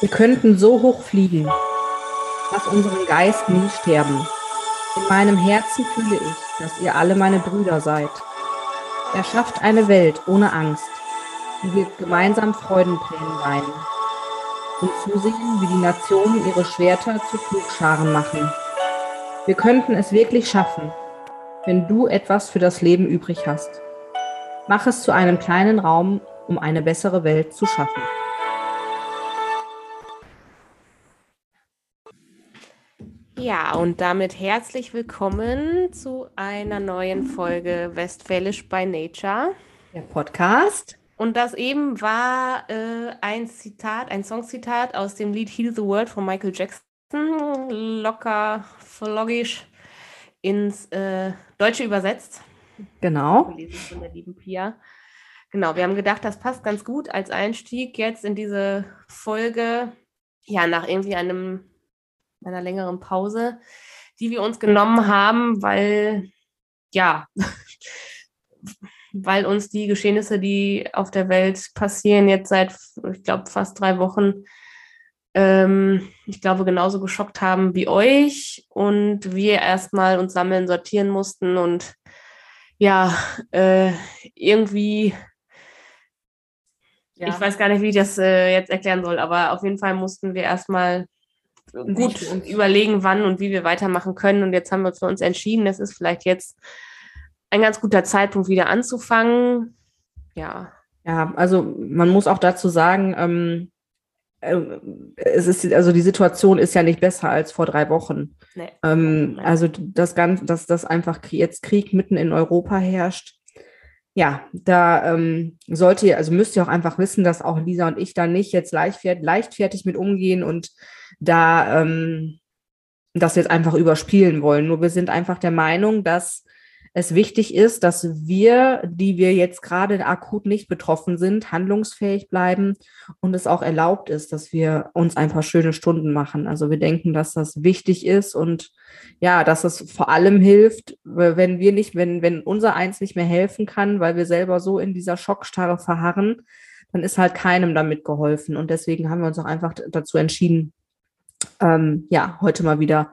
Wir könnten so hoch fliegen, lass unseren Geist nie sterben. In meinem Herzen fühle ich, dass ihr alle meine Brüder seid. Erschafft eine Welt ohne Angst, die wir gemeinsam Freudentränen weinen und zusehen, wie die Nationen ihre Schwerter zu Flugscharen machen. Wir könnten es wirklich schaffen, wenn du etwas für das Leben übrig hast. Mach es zu einem kleinen Raum, um eine bessere Welt zu schaffen. Ja, und damit herzlich willkommen zu einer neuen Folge Westfälisch by Nature. Der Podcast. Und das eben war äh, ein Zitat, ein Songzitat aus dem Lied Heal the World von Michael Jackson. Locker, vlogisch ins äh, Deutsche übersetzt. Genau. Von der lieben Pia. Genau, wir haben gedacht, das passt ganz gut als Einstieg jetzt in diese Folge. Ja, nach irgendwie einem einer längeren Pause, die wir uns genommen haben, weil, ja, weil uns die Geschehnisse, die auf der Welt passieren, jetzt seit, ich glaube, fast drei Wochen, ähm, ich glaube, genauso geschockt haben wie euch und wir erstmal uns sammeln, sortieren mussten und ja, äh, irgendwie, ja. ich weiß gar nicht, wie ich das äh, jetzt erklären soll, aber auf jeden Fall mussten wir erstmal gut überlegen, wann und wie wir weitermachen können. Und jetzt haben wir für uns entschieden, es ist vielleicht jetzt ein ganz guter Zeitpunkt, wieder anzufangen. Ja. Ja, also man muss auch dazu sagen, ähm, äh, es ist, also die Situation ist ja nicht besser als vor drei Wochen. Nee. Ähm, also das Ganze, dass das einfach jetzt Krieg mitten in Europa herrscht, ja, da ähm, sollte ihr, also müsst ihr auch einfach wissen, dass auch Lisa und ich da nicht jetzt leichtfertig, leichtfertig mit umgehen und da ähm, das jetzt einfach überspielen wollen. Nur wir sind einfach der Meinung, dass es wichtig ist, dass wir, die wir jetzt gerade akut nicht betroffen sind, handlungsfähig bleiben und es auch erlaubt ist, dass wir uns ein paar schöne Stunden machen. Also wir denken, dass das wichtig ist und ja, dass es vor allem hilft, wenn wir nicht, wenn, wenn unser Eins nicht mehr helfen kann, weil wir selber so in dieser Schockstarre verharren, dann ist halt keinem damit geholfen. Und deswegen haben wir uns auch einfach dazu entschieden, ähm, ja, heute mal wieder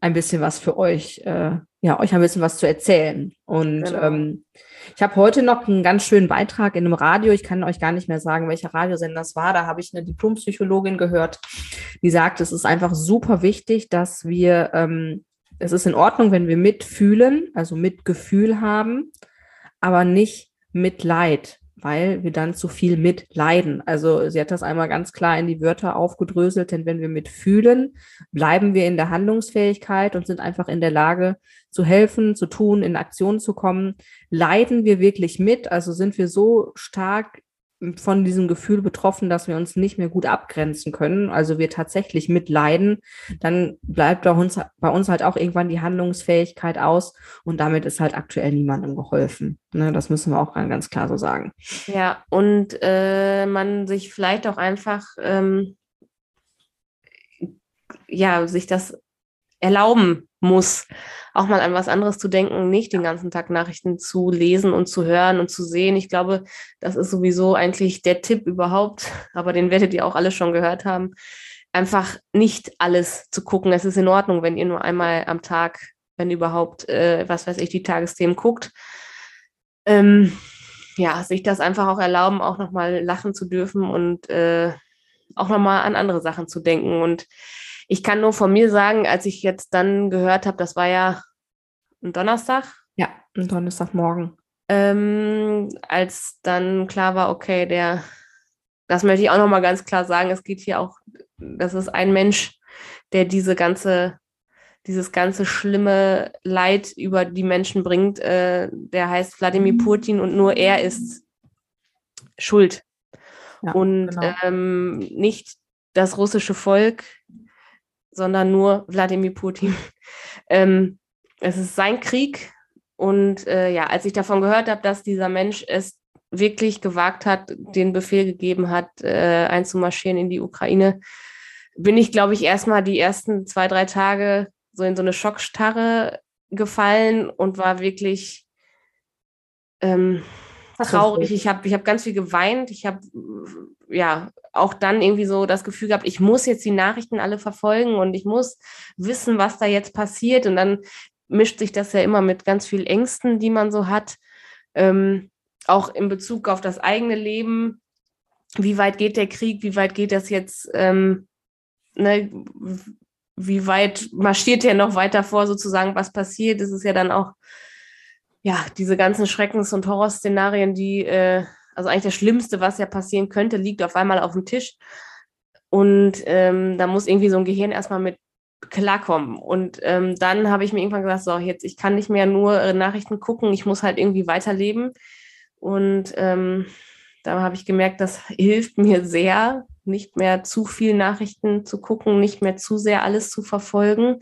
ein bisschen was für euch, äh, ja, euch ein bisschen was zu erzählen. Und genau. ähm, ich habe heute noch einen ganz schönen Beitrag in einem Radio. Ich kann euch gar nicht mehr sagen, welcher Radiosender das war. Da habe ich eine Diplompsychologin gehört, die sagt, es ist einfach super wichtig, dass wir, ähm, es ist in Ordnung, wenn wir mitfühlen, also Mitgefühl haben, aber nicht Mitleid weil wir dann zu viel mitleiden. Also sie hat das einmal ganz klar in die Wörter aufgedröselt, denn wenn wir mitfühlen, bleiben wir in der Handlungsfähigkeit und sind einfach in der Lage zu helfen, zu tun, in Aktion zu kommen. Leiden wir wirklich mit, also sind wir so stark von diesem Gefühl betroffen, dass wir uns nicht mehr gut abgrenzen können, also wir tatsächlich mitleiden, dann bleibt bei uns, bei uns halt auch irgendwann die Handlungsfähigkeit aus und damit ist halt aktuell niemandem geholfen. Ne, das müssen wir auch ganz klar so sagen. Ja, und äh, man sich vielleicht auch einfach ähm, ja, sich das erlauben muss, auch mal an was anderes zu denken, nicht den ganzen Tag Nachrichten zu lesen und zu hören und zu sehen. Ich glaube, das ist sowieso eigentlich der Tipp überhaupt, aber den werdet ihr auch alle schon gehört haben. Einfach nicht alles zu gucken. Es ist in Ordnung, wenn ihr nur einmal am Tag, wenn überhaupt, äh, was weiß ich, die Tagesthemen guckt. Ähm, ja, sich das einfach auch erlauben, auch nochmal lachen zu dürfen und äh, auch nochmal an andere Sachen zu denken. Und ich kann nur von mir sagen, als ich jetzt dann gehört habe, das war ja ein Donnerstag. Ja, ein Donnerstagmorgen. Ähm, als dann klar war, okay, der, das möchte ich auch nochmal ganz klar sagen, es geht hier auch, das ist ein Mensch, der diese ganze, dieses ganze schlimme Leid über die Menschen bringt. Äh, der heißt Wladimir Putin und nur er ist schuld. Ja, und genau. ähm, nicht das russische Volk, sondern nur Wladimir Putin. ähm, es ist sein Krieg. Und äh, ja, als ich davon gehört habe, dass dieser Mensch es wirklich gewagt hat, den Befehl gegeben hat, äh, einzumarschieren in die Ukraine, bin ich, glaube ich, erstmal die ersten zwei, drei Tage so in so eine Schockstarre gefallen und war wirklich, ähm, traurig, ich habe ich hab ganz viel geweint, ich habe ja auch dann irgendwie so das Gefühl gehabt, ich muss jetzt die Nachrichten alle verfolgen und ich muss wissen, was da jetzt passiert. Und dann mischt sich das ja immer mit ganz viel Ängsten, die man so hat, ähm, auch in Bezug auf das eigene Leben. Wie weit geht der Krieg? Wie weit geht das jetzt? Ähm, ne, wie weit marschiert der noch weiter vor, sozusagen, was passiert? Das ist ja dann auch, ja, diese ganzen Schreckens- und Horrorszenarien, die, äh, also eigentlich das Schlimmste, was ja passieren könnte, liegt auf einmal auf dem Tisch. Und ähm, da muss irgendwie so ein Gehirn erstmal mit klarkommen. Und ähm, dann habe ich mir irgendwann gesagt, so, jetzt, ich kann nicht mehr nur äh, Nachrichten gucken, ich muss halt irgendwie weiterleben. Und ähm, da habe ich gemerkt, das hilft mir sehr, nicht mehr zu viel Nachrichten zu gucken, nicht mehr zu sehr alles zu verfolgen.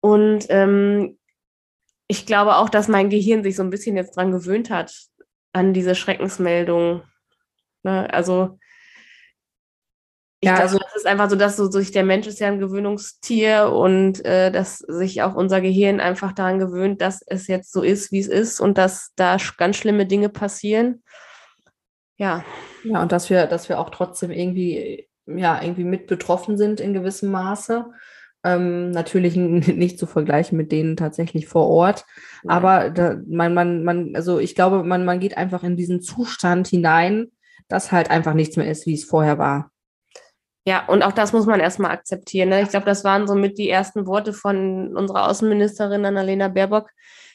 Und ähm, ich glaube auch, dass mein Gehirn sich so ein bisschen jetzt dran gewöhnt hat, an diese Schreckensmeldung. Ne? Also ich ja, also es ist einfach so, dass so sich der Mensch ist ja ein Gewöhnungstier und äh, dass sich auch unser Gehirn einfach daran gewöhnt, dass es jetzt so ist, wie es ist und dass da ganz schlimme Dinge passieren. Ja. Ja, und dass wir, dass wir auch trotzdem irgendwie, ja, irgendwie mit betroffen sind in gewissem Maße. Ähm, natürlich nicht zu vergleichen mit denen tatsächlich vor Ort. Ja. Aber da, man, man, man, also ich glaube, man, man geht einfach in diesen Zustand hinein, dass halt einfach nichts mehr ist, wie es vorher war. Ja, und auch das muss man erstmal akzeptieren. Ne? Ich glaube, das waren somit die ersten Worte von unserer Außenministerin Annalena Baerbock,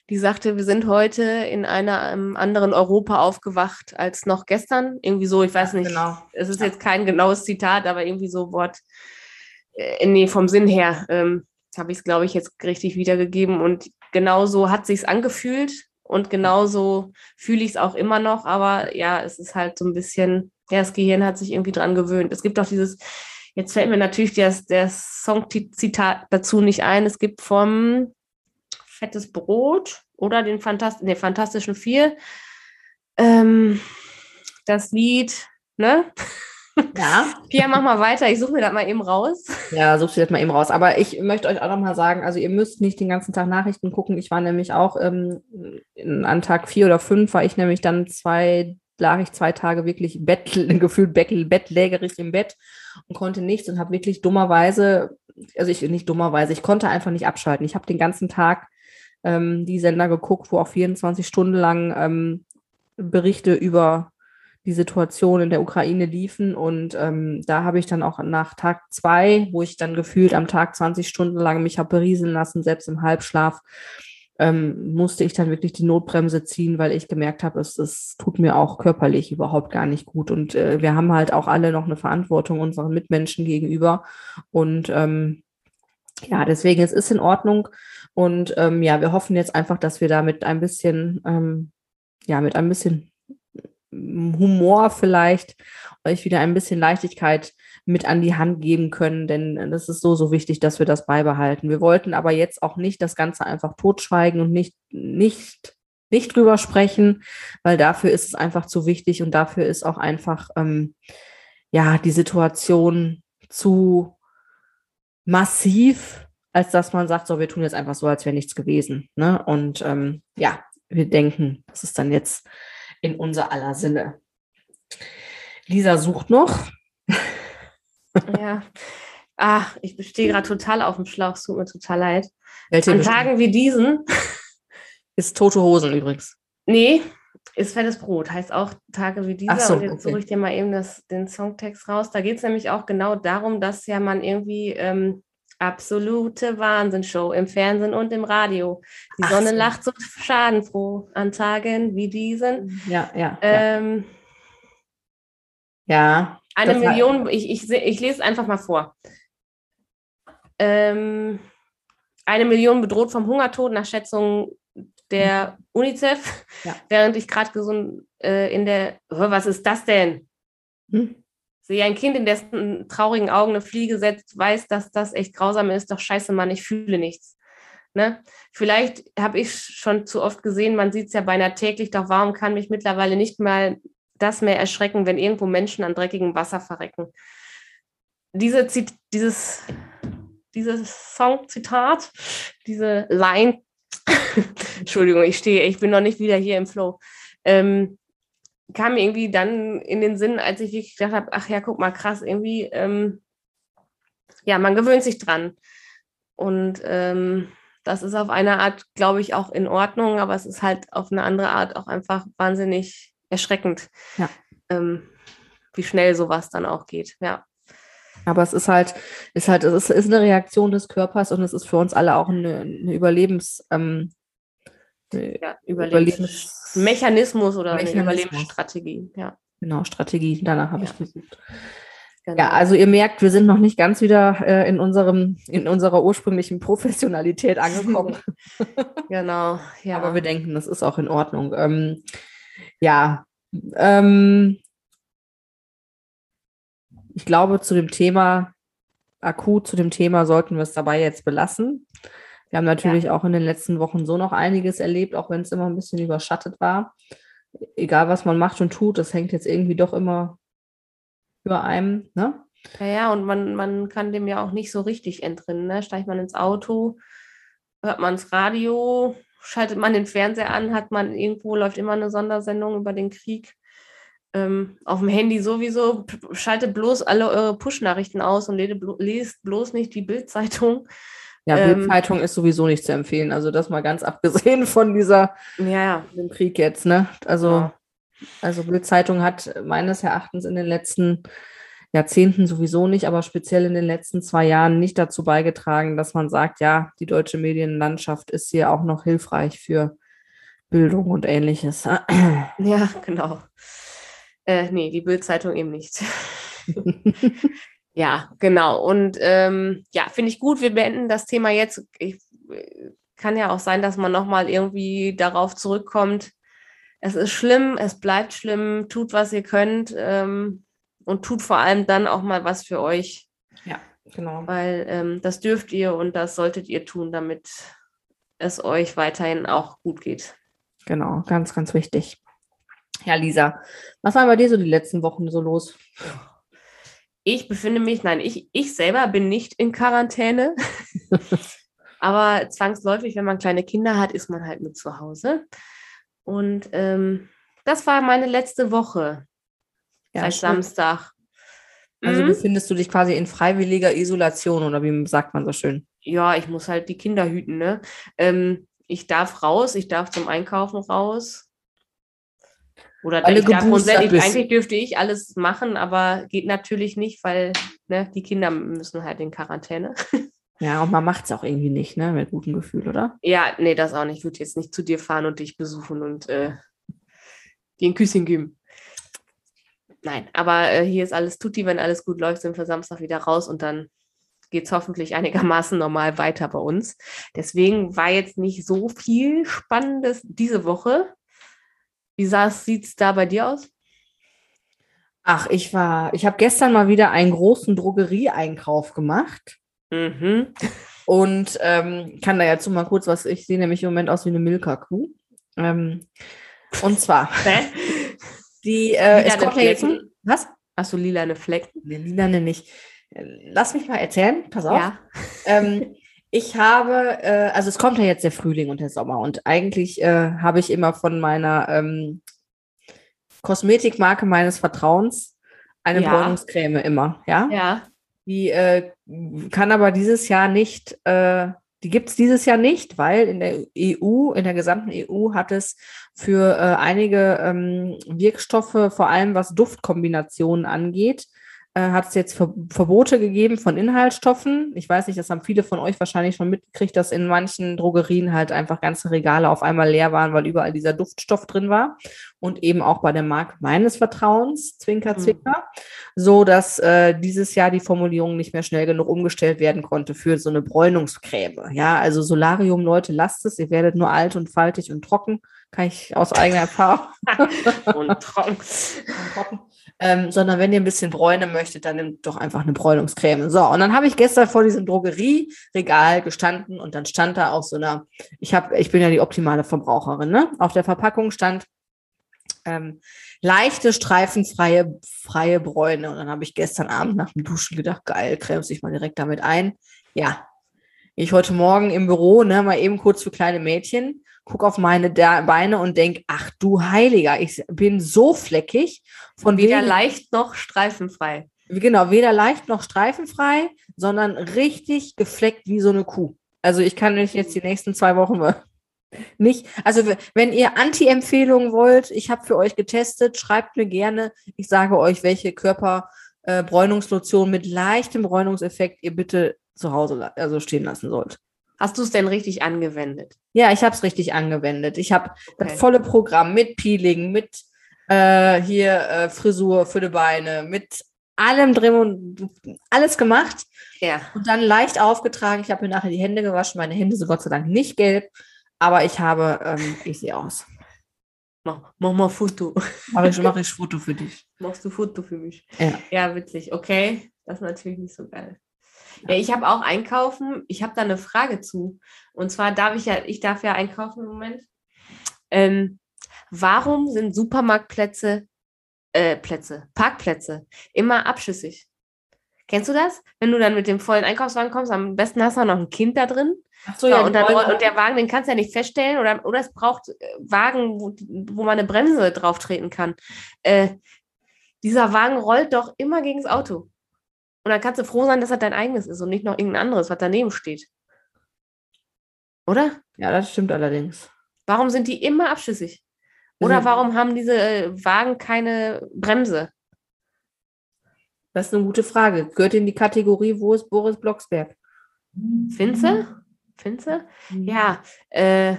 die sagte, wir sind heute in einem anderen Europa aufgewacht als noch gestern. Irgendwie so, ich weiß nicht, genau. es ist jetzt kein genaues Zitat, aber irgendwie so Wort, äh, nee, vom Sinn her ähm, habe ich es, glaube ich, jetzt richtig wiedergegeben. Und genau so hat sich angefühlt und genauso fühle ich es auch immer noch. Aber ja, es ist halt so ein bisschen ja, das Gehirn hat sich irgendwie dran gewöhnt. Es gibt auch dieses, jetzt fällt mir natürlich das, der Song-Zitat dazu nicht ein. Es gibt vom Fettes Brot oder den Phantast nee, Fantastischen Vier ähm, das Lied, ne? Ja. Pia, mach mal weiter. Ich suche mir das mal eben raus. Ja, such dir das mal eben raus. Aber ich möchte euch auch noch mal sagen, also ihr müsst nicht den ganzen Tag Nachrichten gucken. Ich war nämlich auch ähm, an Tag vier oder fünf, war ich nämlich dann zwei lag ich zwei Tage wirklich Bett, gefühlt bettlägerig im Bett und konnte nichts und habe wirklich dummerweise, also ich nicht dummerweise, ich konnte einfach nicht abschalten. Ich habe den ganzen Tag ähm, die Sender geguckt, wo auch 24 Stunden lang ähm, Berichte über die Situation in der Ukraine liefen. Und ähm, da habe ich dann auch nach Tag zwei, wo ich dann gefühlt am Tag 20 Stunden lang mich habe berieseln lassen, selbst im Halbschlaf, ähm, musste ich dann wirklich die Notbremse ziehen, weil ich gemerkt habe, es, es tut mir auch körperlich überhaupt gar nicht gut. Und äh, wir haben halt auch alle noch eine Verantwortung unseren Mitmenschen gegenüber. Und ähm, ja, deswegen, es ist in Ordnung. Und ähm, ja, wir hoffen jetzt einfach, dass wir da mit ein bisschen, ähm, ja, mit ein bisschen Humor vielleicht euch wieder ein bisschen Leichtigkeit mit an die Hand geben können, denn das ist so, so wichtig, dass wir das beibehalten. Wir wollten aber jetzt auch nicht das Ganze einfach totschweigen und nicht, nicht, nicht drüber sprechen, weil dafür ist es einfach zu wichtig und dafür ist auch einfach, ähm, ja, die Situation zu massiv, als dass man sagt, so, wir tun jetzt einfach so, als wäre nichts gewesen. Ne? Und ähm, ja, wir denken, das ist dann jetzt in unser aller Sinne. Lisa sucht noch. Ja. Ach, ich stehe gerade total auf dem Schlauch, es tut mir total leid. Welche An Tagen wie diesen. Ist tote Hosen übrigens. Nee, ist fettes Brot, heißt auch Tage wie dieser. So, und jetzt okay. suche ich dir mal eben das, den Songtext raus. Da geht es nämlich auch genau darum, dass ja man irgendwie ähm, absolute Wahnsinnshow im Fernsehen und im Radio. Die Ach Sonne so. lacht so schadenfroh an Tagen wie diesen. Ja, ja. Ähm, ja. Eine Million, ich, ich, ich lese es einfach mal vor. Ähm, eine Million bedroht vom Hungertod nach Schätzungen der UNICEF, ja. während ich gerade gesund äh, in der, was ist das denn? Hm? Sehe ein Kind, in dessen traurigen Augen eine Fliege setzt, weiß, dass das echt grausam ist, doch scheiße, Mann, ich fühle nichts. Ne? Vielleicht habe ich schon zu oft gesehen, man sieht es ja beinahe täglich, doch warum kann mich mittlerweile nicht mal das mehr erschrecken, wenn irgendwo Menschen an dreckigem Wasser verrecken. Diese, dieses, dieses Song-Zitat, diese Line, Entschuldigung, ich stehe, ich bin noch nicht wieder hier im Flow. ähm, kam mir irgendwie dann in den Sinn, als ich wirklich gedacht habe, ach ja, guck mal, krass, irgendwie, ähm, ja, man gewöhnt sich dran. Und ähm, das ist auf eine Art, glaube ich, auch in Ordnung, aber es ist halt auf eine andere Art auch einfach wahnsinnig erschreckend, ja. ähm, wie schnell sowas dann auch geht. Ja. Aber es ist halt, ist halt, es ist, ist eine Reaktion des Körpers und es ist für uns alle auch eine, eine Überlebens, ähm, ja, Überlebensmechanismus oder Mechanismus. Überlebensstrategie. Ja. Genau, Strategie. Danach habe ja. ich gesucht. Genau. Ja, also ihr merkt, wir sind noch nicht ganz wieder äh, in unserem, in unserer ursprünglichen Professionalität angekommen. genau, ja. Aber wir denken, das ist auch in Ordnung. Ähm, ja, ähm, ich glaube, zu dem Thema, akut zu dem Thema sollten wir es dabei jetzt belassen. Wir haben natürlich ja. auch in den letzten Wochen so noch einiges erlebt, auch wenn es immer ein bisschen überschattet war. Egal, was man macht und tut, das hängt jetzt irgendwie doch immer über einem, ne? Ja, ja, und man, man kann dem ja auch nicht so richtig entrinnen. Ne? Steigt man ins Auto, hört man das Radio, schaltet man den Fernseher an, hat man irgendwo, läuft immer eine Sondersendung über den Krieg. Ähm, auf dem Handy sowieso, schaltet bloß alle eure Push-Nachrichten aus und lest bloß nicht die Bildzeitung. Ja, ähm, Bildzeitung ist sowieso nicht zu empfehlen. Also das mal ganz abgesehen von dieser ja, ja. dem Krieg jetzt, ne? Also, ja. also Bildzeitung hat meines Erachtens in den letzten Jahrzehnten sowieso nicht, aber speziell in den letzten zwei Jahren nicht dazu beigetragen, dass man sagt, ja, die deutsche Medienlandschaft ist hier auch noch hilfreich für Bildung und ähnliches. Ja, genau. Äh, nee, die Bildzeitung eben nicht. Ja, genau. Und ähm, ja, finde ich gut. Wir beenden das Thema jetzt. Ich, kann ja auch sein, dass man nochmal irgendwie darauf zurückkommt. Es ist schlimm, es bleibt schlimm. Tut, was ihr könnt ähm, und tut vor allem dann auch mal was für euch. Ja, genau. Weil ähm, das dürft ihr und das solltet ihr tun, damit es euch weiterhin auch gut geht. Genau, ganz, ganz wichtig. Ja, Lisa, was war bei dir so die letzten Wochen so los? Ich befinde mich, nein, ich, ich selber bin nicht in Quarantäne. Aber zwangsläufig, wenn man kleine Kinder hat, ist man halt mit zu Hause. Und ähm, das war meine letzte Woche. Ja, seit Samstag. Also mhm. befindest du dich quasi in freiwilliger Isolation oder wie sagt man so schön? Ja, ich muss halt die Kinder hüten. Ne? Ähm, ich darf raus, ich darf zum Einkaufen raus. Oder Alle grundsätzlich, eigentlich dürfte ich alles machen, aber geht natürlich nicht, weil ne, die Kinder müssen halt in Quarantäne. Ja, und man macht es auch irgendwie nicht, ne? Mit gutem Gefühl, oder? Ja, nee, das auch nicht. Ich würde jetzt nicht zu dir fahren und dich besuchen und äh, dir ein Küsschen geben. Nein, aber äh, hier ist alles tutti, wenn alles gut läuft, sind wir Samstag wieder raus und dann geht es hoffentlich einigermaßen normal weiter bei uns. Deswegen war jetzt nicht so viel Spannendes diese Woche. Wie sieht es da bei dir aus? Ach, ich war, ich habe gestern mal wieder einen großen Drogerieeinkauf gemacht. Mhm. Und ähm, kann da jetzt mal kurz was, ich sehe nämlich im Moment aus wie eine Milka-Kuh. Ähm, und zwar, die, äh, es kommt ja jetzt, was? Hast du lilane Flecken? Nee, lilane nicht. Lass mich mal erzählen, pass auf. Ja. Ähm, ich habe, äh, also es kommt ja jetzt der Frühling und der Sommer und eigentlich äh, habe ich immer von meiner ähm, Kosmetikmarke meines Vertrauens eine ja. Bräunungscreme immer, ja? Ja. Die äh, kann aber dieses Jahr nicht, äh, die gibt es dieses Jahr nicht, weil in der EU, in der gesamten EU hat es für äh, einige ähm, Wirkstoffe, vor allem was Duftkombinationen angeht, äh, hat es jetzt Ver Verbote gegeben von Inhaltsstoffen. Ich weiß nicht, das haben viele von euch wahrscheinlich schon mitgekriegt, dass in manchen Drogerien halt einfach ganze Regale auf einmal leer waren, weil überall dieser Duftstoff drin war. Und eben auch bei der Marke meines Vertrauens, Zwinker, mhm. Zwinker, mhm. so dass äh, dieses Jahr die Formulierung nicht mehr schnell genug umgestellt werden konnte für so eine Bräunungscreme. Ja, also Solarium, Leute, lasst es, ihr werdet nur alt und faltig und trocken. Kann ich aus eigener Erfahrung. und trocken. und trocken ähm, sondern wenn ihr ein bisschen bräunen möchtet, dann nehmt doch einfach eine Bräunungscreme. So, und dann habe ich gestern vor diesem Drogerieregal gestanden und dann stand da auf so einer, ich habe, ich bin ja die optimale Verbraucherin, ne? Auf der Verpackung stand ähm, leichte, streifenfreie freie Bräune. Und dann habe ich gestern Abend nach dem Duschen gedacht, geil, cremst dich mal direkt damit ein. Ja, ich heute Morgen im Büro, ne, mal eben kurz für kleine Mädchen gucke auf meine Beine und denke, ach du Heiliger, ich bin so fleckig. Von weder leicht noch streifenfrei. Genau, weder leicht noch streifenfrei, sondern richtig gefleckt wie so eine Kuh. Also ich kann mich jetzt die nächsten zwei Wochen nicht. Also wenn ihr Anti-Empfehlungen wollt, ich habe für euch getestet, schreibt mir gerne. Ich sage euch, welche Körperbräunungslotion äh, mit leichtem Bräunungseffekt ihr bitte zu Hause also stehen lassen sollt. Hast du es denn richtig angewendet? Ja, ich habe es richtig angewendet. Ich habe okay. das volle Programm mit Peeling, mit äh, hier äh, Frisur für die Beine, mit allem drin und alles gemacht. Ja. Und dann leicht aufgetragen. Ich habe mir nachher die Hände gewaschen. Meine Hände sind Gott sei Dank nicht gelb, aber ich habe, ähm, ich sehe aus. Mach, mach mal Foto. Mach ich, mach ich Foto für dich. Machst du Foto für mich? Ja. Ja, witzig. Okay, das ist natürlich nicht so geil. Ja, ich habe auch einkaufen. Ich habe da eine Frage zu. Und zwar darf ich ja, ich darf ja einkaufen im Moment. Ähm, warum sind Supermarktplätze, äh, Plätze, Parkplätze immer abschüssig? Kennst du das? Wenn du dann mit dem vollen Einkaufswagen kommst, am besten hast du noch ein Kind da drin. Ach so, ja, und, dann, und, der Wagen, den kannst du ja nicht feststellen. Oder, oder es braucht äh, Wagen, wo, wo man eine Bremse drauf treten kann. Äh, dieser Wagen rollt doch immer gegen das Auto. Und dann kannst du froh sein, dass das dein eigenes ist und nicht noch irgendein anderes, was daneben steht. Oder? Ja, das stimmt allerdings. Warum sind die immer abschüssig? Oder warum haben diese äh, Wagen keine Bremse? Das ist eine gute Frage. Gehört in die Kategorie, wo ist Boris Blocksberg? Finze? Finze? Mhm. Ja, äh,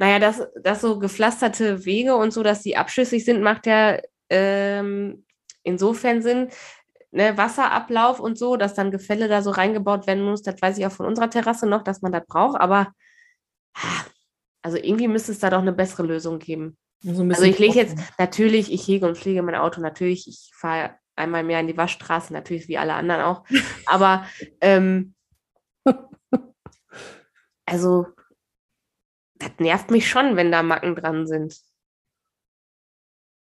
naja, dass, dass so gepflasterte Wege und so, dass die abschüssig sind, macht ja ähm, insofern Sinn, ne, Wasserablauf und so, dass dann Gefälle da so reingebaut werden muss, das weiß ich auch von unserer Terrasse noch, dass man das braucht, aber also irgendwie müsste es da doch eine bessere Lösung geben. So also ich lege jetzt, natürlich, ich hege und pflege mein Auto, natürlich, ich fahre einmal mehr in die Waschstraße, natürlich wie alle anderen auch, aber ähm, also das nervt mich schon, wenn da Macken dran sind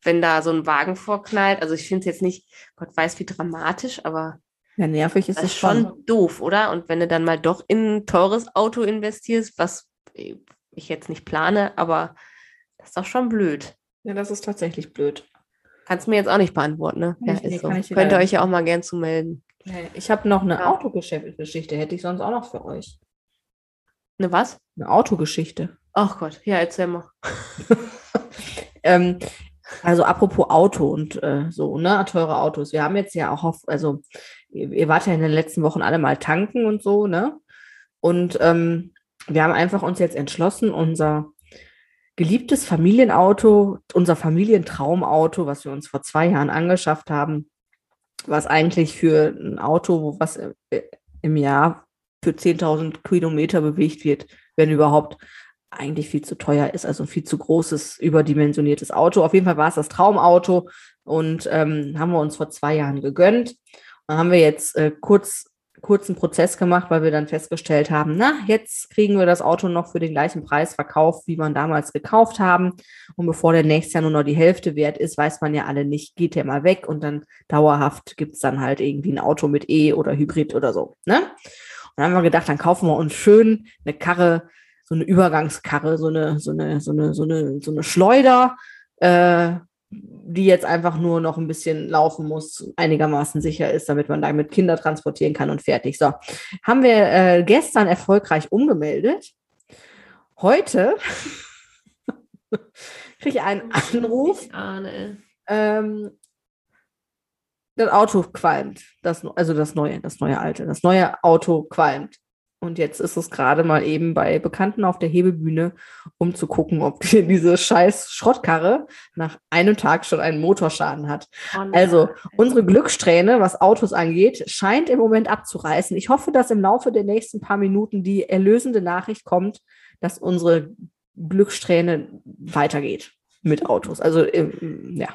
wenn da so ein Wagen vorknallt. Also ich finde es jetzt nicht, Gott weiß wie dramatisch, aber ja, nervig ist das schon. schon doof, oder? Und wenn du dann mal doch in ein teures Auto investierst, was ich jetzt nicht plane, aber das ist doch schon blöd. Ja, das ist tatsächlich blöd. Kannst du mir jetzt auch nicht beantworten, ne? Ja, ist so. Könnt ihr euch ja auch mal gern zu melden. Ich habe noch eine ja. Autogeschichte, hätte ich sonst auch noch für euch. Eine was? Eine Autogeschichte. Ach Gott, ja, erzähl mal. ähm, also apropos Auto und äh, so, ne, teure Autos. Wir haben jetzt ja auch auf, also ihr, ihr wart ja in den letzten Wochen alle mal tanken und so, ne? Und ähm, wir haben einfach uns jetzt entschlossen, unser geliebtes Familienauto, unser Familientraumauto, was wir uns vor zwei Jahren angeschafft haben, was eigentlich für ein Auto, was äh, im Jahr für 10.000 Kilometer bewegt wird, wenn überhaupt, eigentlich viel zu teuer ist, also ein viel zu großes, überdimensioniertes Auto. Auf jeden Fall war es das Traumauto und ähm, haben wir uns vor zwei Jahren gegönnt. Dann haben wir jetzt äh, kurz kurzen Prozess gemacht, weil wir dann festgestellt haben, na, jetzt kriegen wir das Auto noch für den gleichen Preis verkauft, wie man damals gekauft haben. Und bevor der nächste Jahr nur noch die Hälfte wert ist, weiß man ja alle nicht, geht der mal weg und dann dauerhaft gibt es dann halt irgendwie ein Auto mit E oder Hybrid oder so. Ne? Und dann haben wir gedacht, dann kaufen wir uns schön eine Karre, so eine Übergangskarre, so eine, so eine, so eine, so eine, so eine Schleuder, äh, die jetzt einfach nur noch ein bisschen laufen muss, einigermaßen sicher ist, damit man damit Kinder transportieren kann und fertig. So, haben wir äh, gestern erfolgreich umgemeldet. Heute kriege ich einen Anruf. Ähm, das Auto qualmt. Das, also das neue, das neue alte. Das neue Auto qualmt. Und jetzt ist es gerade mal eben bei Bekannten auf der Hebebühne, um zu gucken, ob die, diese scheiß Schrottkarre nach einem Tag schon einen Motorschaden hat. Oh also unsere Glückssträhne, was Autos angeht, scheint im Moment abzureißen. Ich hoffe, dass im Laufe der nächsten paar Minuten die erlösende Nachricht kommt, dass unsere Glückssträhne weitergeht mit Autos. Also ja.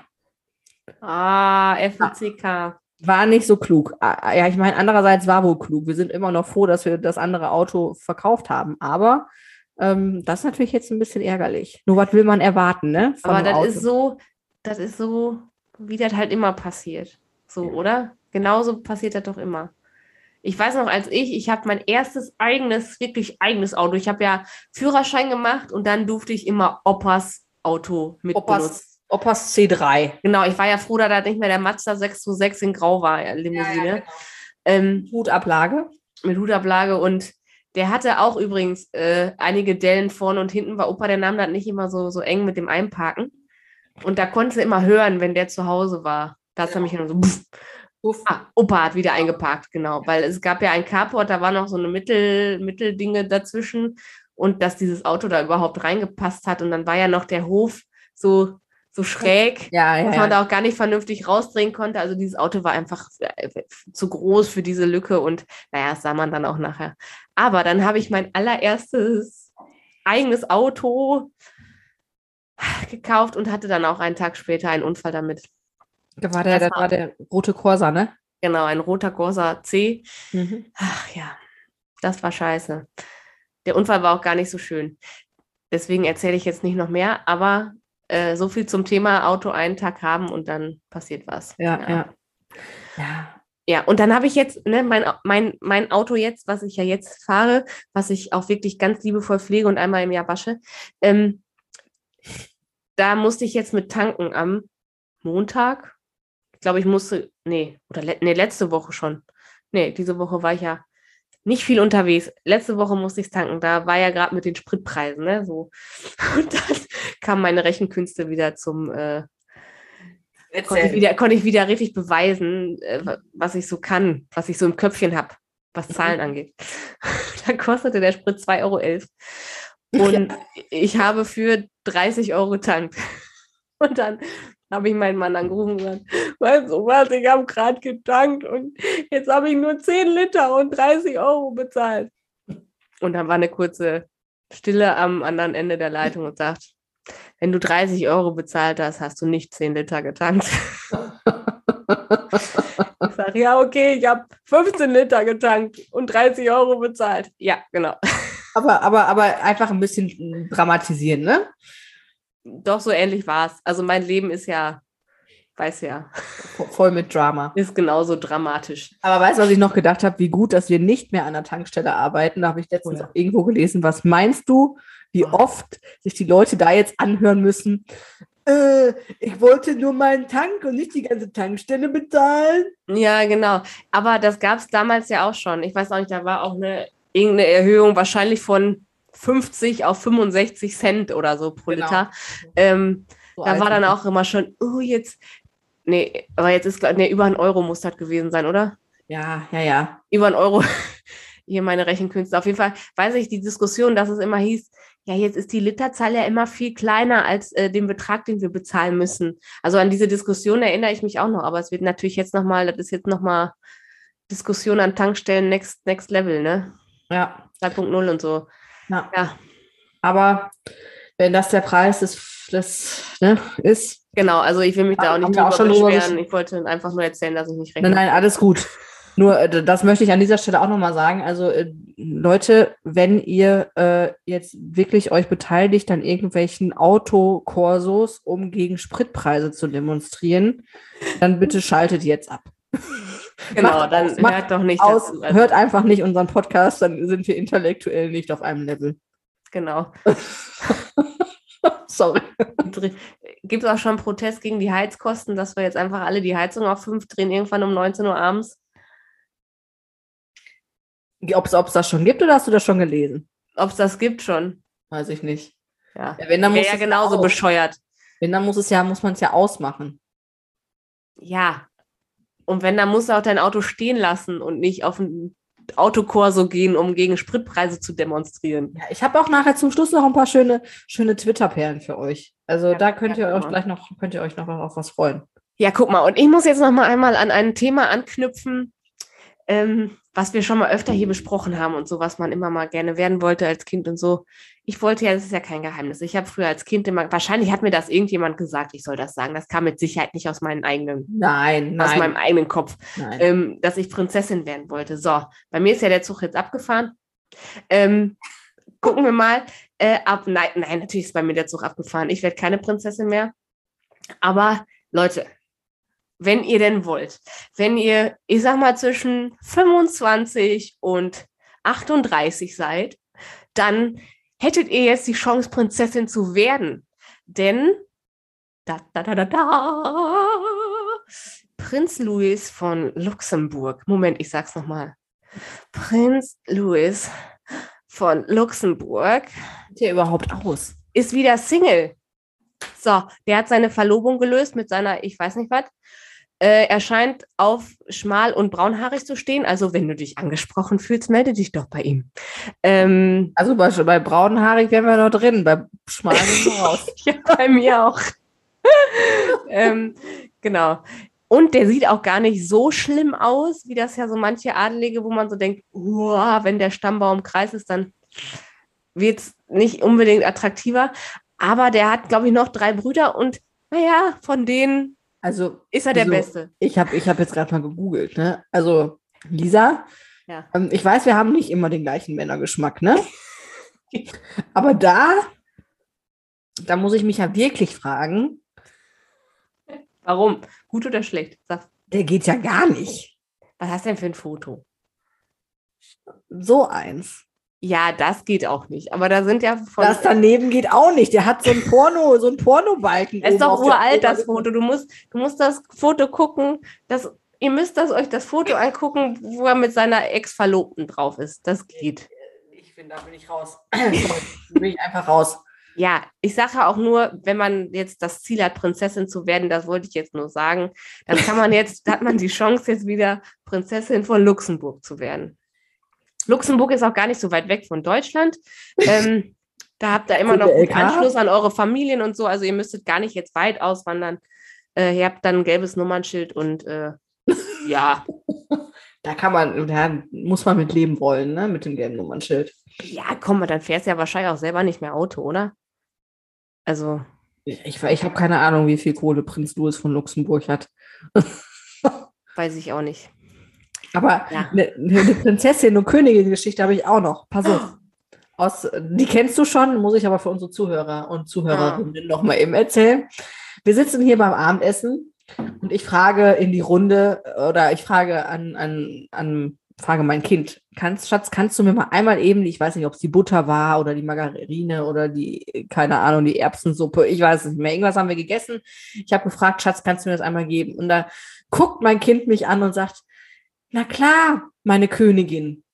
Ah, FCK war nicht so klug. Ja, ich meine, andererseits war wohl klug. Wir sind immer noch froh, dass wir das andere Auto verkauft haben. Aber ähm, das ist natürlich jetzt ein bisschen ärgerlich. Nur was will man erwarten, ne? Aber das Auto. ist so, das ist so, wie das halt immer passiert. So, ja. oder? Genauso passiert das doch immer. Ich weiß noch, als ich, ich habe mein erstes eigenes, wirklich eigenes Auto. Ich habe ja Führerschein gemacht und dann durfte ich immer Opas Auto mit Opas, benutzen. Opas C3. Genau, ich war ja froh, dass da nicht mehr der Mazda 626 in Grau war, Limousine. Ja, ja, genau. ähm, Hutablage. Mit Hutablage und der hatte auch übrigens äh, einige Dellen vorne und hinten, war Opa, der nahm das nicht immer so, so eng mit dem Einparken. Und da konnte du immer hören, wenn der zu Hause war. Da ist er mich nur so, pff. Ah, Opa hat wieder eingepackt, genau. Weil es gab ja ein Carport, da war noch so eine Mittel, Mitteldinge dazwischen und dass dieses Auto da überhaupt reingepasst hat. Und dann war ja noch der Hof so, so schräg, ja, ja, dass man da auch gar nicht vernünftig rausdrehen konnte. Also dieses Auto war einfach äh, zu groß für diese Lücke und naja, das sah man dann auch nachher. Aber dann habe ich mein allererstes eigenes Auto gekauft und hatte dann auch einen Tag später einen Unfall damit. Da war der, das war der rote Corsa, ne? Genau, ein roter Corsa C. Mhm. Ach ja, das war scheiße. Der Unfall war auch gar nicht so schön. Deswegen erzähle ich jetzt nicht noch mehr, aber äh, so viel zum Thema Auto einen Tag haben und dann passiert was. Ja, ja. Ja, ja. ja und dann habe ich jetzt ne, mein, mein, mein Auto jetzt, was ich ja jetzt fahre, was ich auch wirklich ganz liebevoll pflege und einmal im Jahr wasche. Ähm, da musste ich jetzt mit tanken am Montag glaube, ich musste, nee, oder le nee, letzte Woche schon. Nee, diese Woche war ich ja nicht viel unterwegs. Letzte Woche musste ich es tanken. Da war ja gerade mit den Spritpreisen, ne? So. Und dann kamen meine Rechenkünste wieder zum äh, konnte ich, wieder, konnte ich wieder richtig beweisen, äh, was ich so kann, was ich so im Köpfchen habe, was Zahlen mhm. angeht. da kostete der Sprit 2,11 Euro. Und ja. ich habe für 30 Euro getankt. Und dann habe ich meinen Mann angerufen und gesagt, weißt du was, ich habe gerade getankt und jetzt habe ich nur 10 Liter und 30 Euro bezahlt. Und dann war eine kurze Stille am anderen Ende der Leitung und sagt, wenn du 30 Euro bezahlt hast, hast du nicht 10 Liter getankt. ich sage, ja, okay, ich habe 15 Liter getankt und 30 Euro bezahlt. Ja, genau. Aber, aber, aber einfach ein bisschen dramatisieren, ne? doch so ähnlich war es. Also mein Leben ist ja, weiß ja. Voll mit Drama. Ist genauso dramatisch. Aber weißt du, was ich noch gedacht habe? Wie gut, dass wir nicht mehr an der Tankstelle arbeiten. Da habe ich letztens ja. auch irgendwo gelesen. Was meinst du, wie oft sich die Leute da jetzt anhören müssen? Äh, ich wollte nur meinen Tank und nicht die ganze Tankstelle bezahlen. Ja, genau. Aber das gab es damals ja auch schon. Ich weiß auch nicht, da war auch eine irgendeine Erhöhung wahrscheinlich von 50 auf 65 Cent oder so pro genau. Liter. Ähm, so da war dann auch immer schon, oh, jetzt, nee, aber jetzt ist, nee, über ein Euro muss das gewesen sein, oder? Ja, ja, ja. Über ein Euro. Hier meine Rechenkünste. Auf jeden Fall weiß ich die Diskussion, dass es immer hieß, ja, jetzt ist die Literzahl ja immer viel kleiner als äh, den Betrag, den wir bezahlen müssen. Also an diese Diskussion erinnere ich mich auch noch, aber es wird natürlich jetzt nochmal, das ist jetzt nochmal Diskussion an Tankstellen Next, Next Level, ne? Ja. 2.0 und so. Ja. ja. Aber wenn das der Preis des, des ne, ist. Genau, also ich will mich da auch nicht drüber beschweren. Ich wollte einfach nur erzählen, dass ich nicht rechne. Nein, nein, alles gut. Nur, äh, das möchte ich an dieser Stelle auch nochmal sagen. Also, äh, Leute, wenn ihr äh, jetzt wirklich euch beteiligt an irgendwelchen Autokorsos, um gegen Spritpreise zu demonstrieren, dann bitte schaltet jetzt ab. Genau, macht dann aus, hört doch nicht aus, dazu, also. Hört einfach nicht unseren Podcast, dann sind wir intellektuell nicht auf einem Level. Genau. Sorry. Gibt es auch schon Protest gegen die Heizkosten, dass wir jetzt einfach alle die Heizung auf 5 drehen, irgendwann um 19 Uhr abends? Ob es das schon gibt oder hast du das schon gelesen? Ob es das gibt schon. Weiß ich nicht. Ja, ja wenn dann muss ja genauso bescheuert. Wenn dann muss es ja, muss man es ja ausmachen. Ja, und wenn, dann musst du auch dein Auto stehen lassen und nicht auf ein Autokorso gehen, um gegen Spritpreise zu demonstrieren. Ja, ich habe auch nachher zum Schluss noch ein paar schöne, schöne Twitter-Perlen für euch. Also ja, da könnt ihr euch gleich noch, könnt ihr euch noch auf was freuen. Ja, guck mal, und ich muss jetzt noch mal einmal an ein Thema anknüpfen, ähm, was wir schon mal öfter hier besprochen haben und so, was man immer mal gerne werden wollte als Kind und so. Ich wollte ja, das ist ja kein Geheimnis. Ich habe früher als Kind immer, wahrscheinlich hat mir das irgendjemand gesagt, ich soll das sagen. Das kam mit Sicherheit nicht aus meinem eigenen, nein, aus nein. meinem eigenen Kopf, ähm, dass ich Prinzessin werden wollte. So, bei mir ist ja der Zug jetzt abgefahren. Ähm, gucken wir mal. Äh, ab, nein, nein, natürlich ist bei mir der Zug abgefahren. Ich werde keine Prinzessin mehr. Aber Leute, wenn ihr denn wollt, wenn ihr, ich sag mal, zwischen 25 und 38 seid, dann hättet ihr jetzt die Chance, Prinzessin zu werden. Denn da, da, da, da, da, Prinz Louis von Luxemburg. Moment, ich sag's nochmal. Prinz Louis von Luxemburg. Sieht der überhaupt aus? Ist wieder Single. So, der hat seine Verlobung gelöst mit seiner, ich weiß nicht was. Äh, er scheint auf schmal und braunhaarig zu stehen. Also, wenn du dich angesprochen fühlst, melde dich doch bei ihm. Ähm, also, bei, bei braunhaarig wären wir noch drin, bei schmal sind wir raus. ja, bei mir auch. ähm, genau. Und der sieht auch gar nicht so schlimm aus, wie das ja so manche Adelige, wo man so denkt, wenn der Stammbaum kreis ist, dann wird es nicht unbedingt attraktiver. Aber der hat, glaube ich, noch drei Brüder und naja, von denen also, ist er der also, Beste. Ich habe ich hab jetzt gerade mal gegoogelt. Ne? Also, Lisa, ja. ähm, ich weiß, wir haben nicht immer den gleichen Männergeschmack, ne? Aber da, da muss ich mich ja wirklich fragen. Warum? Gut oder schlecht? Sag. Der geht ja gar nicht. Was hast du denn für ein Foto? So eins. Ja, das geht auch nicht. Aber da sind ja von. Das daneben geht auch nicht. Der hat so ein Porno, so ein Pornobalken. Es ist doch uralt, das Foto. Du musst, du musst das Foto gucken. Das, ihr müsst das, euch das Foto angucken, wo er mit seiner Ex-Verlobten drauf ist. Das geht. Ich finde, da bin ich raus. da bin ich einfach raus. Ja, ich sage auch nur, wenn man jetzt das Ziel hat, Prinzessin zu werden, das wollte ich jetzt nur sagen, dann kann man jetzt, hat man die Chance, jetzt wieder Prinzessin von Luxemburg zu werden. Luxemburg ist auch gar nicht so weit weg von Deutschland. Ähm, da habt ihr immer noch Anschluss an eure Familien und so. Also ihr müsstet gar nicht jetzt weit auswandern. Äh, ihr habt dann ein gelbes Nummernschild und äh, ja. Da kann man, da muss man mit leben wollen, ne? Mit dem gelben Nummernschild. Ja, komm, dann fährst du ja wahrscheinlich auch selber nicht mehr Auto, oder? Also. Ich, ich habe keine Ahnung, wie viel Kohle Prinz Louis von Luxemburg hat. Weiß ich auch nicht. Aber ja. eine, eine Prinzessin- und Königin-Geschichte habe ich auch noch. Pass auf. Aus, die kennst du schon, muss ich aber für unsere Zuhörer und Zuhörerinnen ja. noch mal eben erzählen. Wir sitzen hier beim Abendessen und ich frage in die Runde oder ich frage an, an, an frage mein Kind, kannst, Schatz, kannst du mir mal einmal eben, ich weiß nicht, ob es die Butter war oder die Margarine oder die, keine Ahnung, die Erbsensuppe, ich weiß es nicht mehr. Irgendwas haben wir gegessen. Ich habe gefragt, Schatz, kannst du mir das einmal geben? Und da guckt mein Kind mich an und sagt, na klar, meine Königin.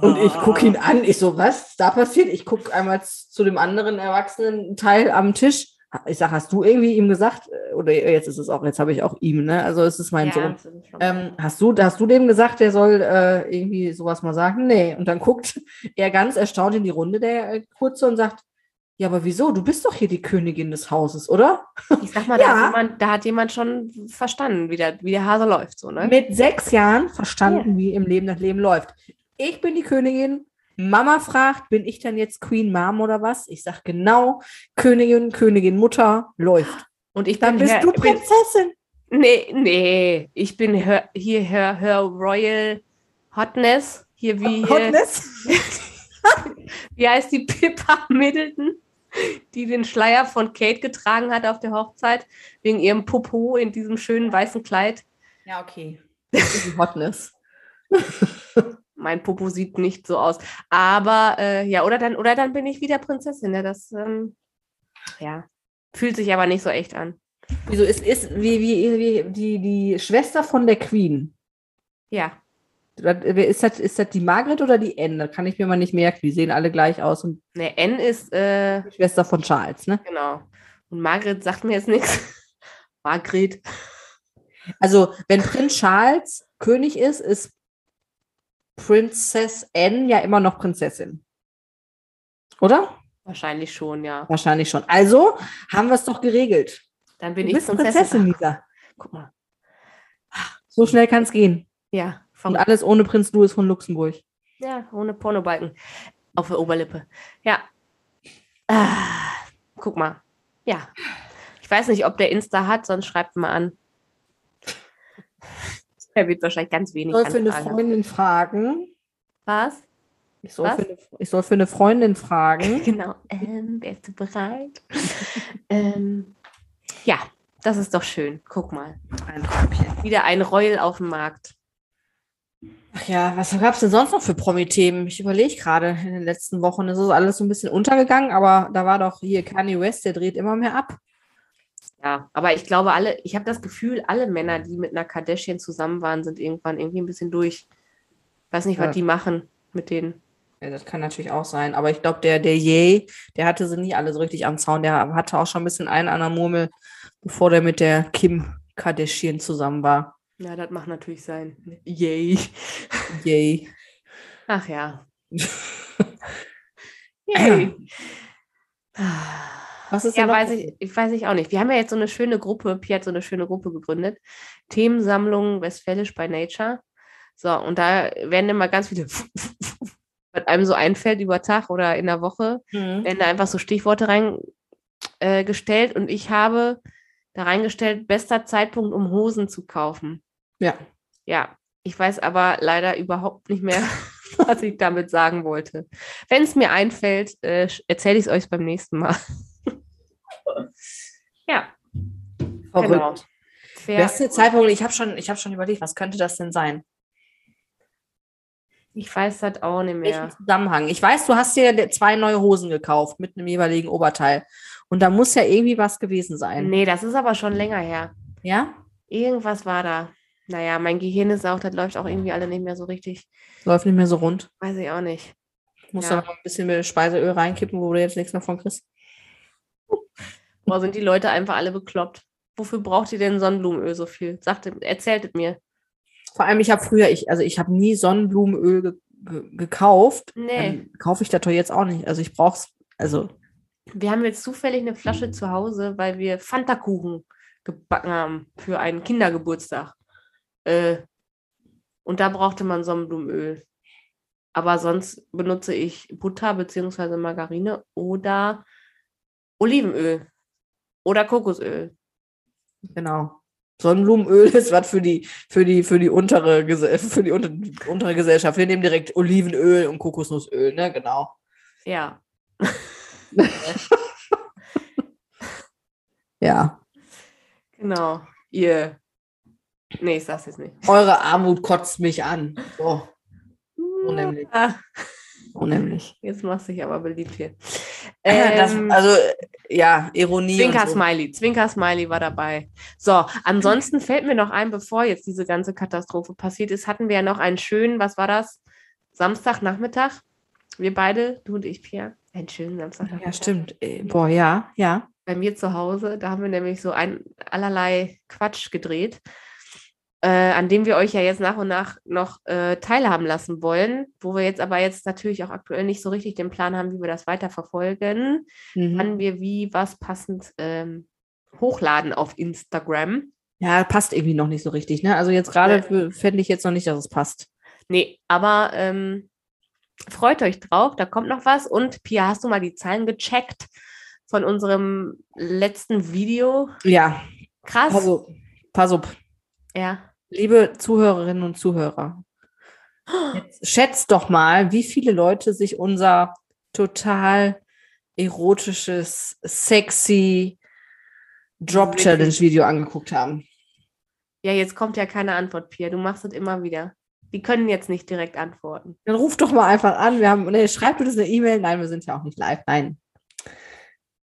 Und ich gucke ihn an, ich so, was da passiert? Ich gucke einmal zu dem anderen erwachsenen Teil am Tisch. Ich sage, hast du irgendwie ihm gesagt, oder jetzt ist es auch, jetzt habe ich auch ihm, ne? Also es ist mein ja, Sohn. Ähm, hast, du, hast du dem gesagt, der soll äh, irgendwie sowas mal sagen? Nee. Und dann guckt er ganz erstaunt in die Runde, der äh, Kurze, und sagt, ja, aber wieso? Du bist doch hier die Königin des Hauses, oder? Ich sag mal, ja. da, hat jemand, da, hat jemand, schon verstanden, wie der, wie der Hase läuft. So, ne? Mit sechs Jahren verstanden, ja. wie im Leben das Leben läuft. Ich bin die Königin. Mama fragt, bin ich dann jetzt Queen Mom oder was? Ich sag genau, Königin, Königin, Mutter, läuft. Und ich dann bist Herr, du Prinzessin. Bin, nee, nee, ich bin her, hier Her, Her Royal Hotness. Hier wie. Hotness? wie heißt die Pippa Middleton? Die den Schleier von Kate getragen hat auf der Hochzeit, wegen ihrem Popo in diesem schönen weißen Kleid. Ja, okay. Das ist Hotness. mein Popo sieht nicht so aus. Aber äh, ja, oder dann, oder dann bin ich wieder Prinzessin. Ja, das ähm, ja, fühlt sich aber nicht so echt an. Wieso ist, ist wie, wie, wie die, die Schwester von der Queen? Ja. Ist das, ist das die Margret oder die N? Da kann ich mir mal nicht merken. Die sehen alle gleich aus. Und ne, N ist äh, die Schwester von Charles, ne? Genau. Und Margret sagt mir jetzt nichts. Margret. Also, wenn Prinz Charles König ist, ist Prinzess N ja immer noch Prinzessin. Oder? Wahrscheinlich schon, ja. Wahrscheinlich schon. Also haben wir es doch geregelt. Dann bin du ich Prinzessin. Prinzessin, Lisa. Guck mal. So schnell kann es gehen. Ja. Und alles ohne Prinz Louis von Luxemburg. Ja, ohne Pornobalken auf der Oberlippe. Ja. Ah, guck mal. Ja. Ich weiß nicht, ob der Insta hat, sonst schreibt mal an. Er wird wahrscheinlich ganz wenig. Ich soll für eine Freundin fragen. Was? Ich soll, Was? Für, eine, ich soll für eine Freundin fragen. genau. Ähm, wärst du bereit? ähm, ja, Das ist doch schön. Guck mal. Ein. Wieder ein Reul auf dem Markt. Ach ja, was gab es denn sonst noch für Promi-Themen? Ich überlege gerade in den letzten Wochen. Es ist alles so ein bisschen untergegangen, aber da war doch hier Kanye West, der dreht immer mehr ab. Ja, aber ich glaube, alle, ich habe das Gefühl, alle Männer, die mit einer Kardashian zusammen waren, sind irgendwann irgendwie ein bisschen durch. Ich weiß nicht, ja. was die machen mit denen. Ja, das kann natürlich auch sein. Aber ich glaube, der, der Yay, der hatte sie nie alle so richtig am Zaun. Der hatte auch schon ein bisschen einen an der Murmel, bevor der mit der Kim Kardashian zusammen war. Ja, das macht natürlich sein. Yay. Yay. Ach ja. Yay. Was ist ja, weiß ich, ich weiß ich auch nicht. Wir haben ja jetzt so eine schöne Gruppe, Pi hat so eine schöne Gruppe gegründet. Themensammlung Westfälisch bei Nature. So, und da werden immer ganz viele, was einem so einfällt über Tag oder in der Woche, mhm. werden da einfach so Stichworte reingestellt. Äh, und ich habe da reingestellt, bester Zeitpunkt, um Hosen zu kaufen. Ja. Ja, ich weiß aber leider überhaupt nicht mehr, was ich damit sagen wollte. Wenn es mir einfällt, äh, erzähle ich es euch beim nächsten Mal. ja. Verrückt. Genau. Beste Zeitpunkt, ich habe schon, hab schon überlegt, was könnte das denn sein? Ich weiß das auch nicht mehr. Welchen Zusammenhang? Ich weiß, du hast dir zwei neue Hosen gekauft mit einem jeweiligen Oberteil. Und da muss ja irgendwie was gewesen sein. Nee, das ist aber schon länger her. Ja? Irgendwas war da. Naja, mein Gehirn ist auch, das läuft auch irgendwie alle nicht mehr so richtig. Läuft nicht mehr so rund. Weiß ich auch nicht. Muss ja. da noch ein bisschen mehr Speiseöl reinkippen, wo du jetzt nichts mehr von kriegst. Boah, sind die Leute einfach alle bekloppt. Wofür braucht ihr denn Sonnenblumenöl so viel? Sagt, erzählt es mir. Vor allem, ich habe früher, ich, also ich habe nie Sonnenblumenöl ge ge gekauft. Nee. kaufe ich das doch jetzt auch nicht. Also ich brauche es, also. Wir haben jetzt zufällig eine Flasche zu Hause, weil wir Fanta-Kuchen gebacken haben für einen Kindergeburtstag. Äh, und da brauchte man Sonnenblumenöl. Aber sonst benutze ich Butter bzw. Margarine oder Olivenöl oder Kokosöl. Genau. Sonnenblumenöl ist was für die, für die, für die untere, für die unter, untere Gesellschaft. Wir nehmen direkt Olivenöl und Kokosnussöl, ne? Genau. Ja. ja. Genau. Ihr. Nee, ich sag's jetzt nicht. Eure Armut kotzt mich an. So. Unheimlich. Ah. Unheimlich. Jetzt machst du dich aber beliebt hier. Ähm, das, also, ja, Ironie. Zwinker-Smiley. So. Zwinker-Smiley war dabei. So, ansonsten fällt mir noch ein, bevor jetzt diese ganze Katastrophe passiert ist, hatten wir ja noch einen schönen, was war das? Samstagnachmittag. Wir beide, du und ich, Pierre, einen schönen Samstagnachmittag. Ja, stimmt. Äh, boah, ja, ja. Bei mir zu Hause, da haben wir nämlich so ein allerlei Quatsch gedreht äh, an dem wir euch ja jetzt nach und nach noch äh, teilhaben lassen wollen, wo wir jetzt aber jetzt natürlich auch aktuell nicht so richtig den Plan haben, wie wir das weiter verfolgen, mhm. wann wir wie was passend ähm, hochladen auf Instagram. Ja, passt irgendwie noch nicht so richtig. Ne? Also jetzt gerade ja. fände ich jetzt noch nicht, dass es passt. Nee, aber ähm, freut euch drauf, da kommt noch was. Und Pia, hast du mal die Zahlen gecheckt von unserem letzten Video? Ja. Krass. Also, pass auf. Ja. Liebe Zuhörerinnen und Zuhörer, schätzt doch mal, wie viele Leute sich unser total erotisches, sexy Drop-Challenge-Video angeguckt haben. Ja, jetzt kommt ja keine Antwort, Pia. Du machst es immer wieder. Die können jetzt nicht direkt antworten. Dann ruf doch mal einfach an. Wir haben, nee, schreib uns eine E-Mail. Nein, wir sind ja auch nicht live. Nein.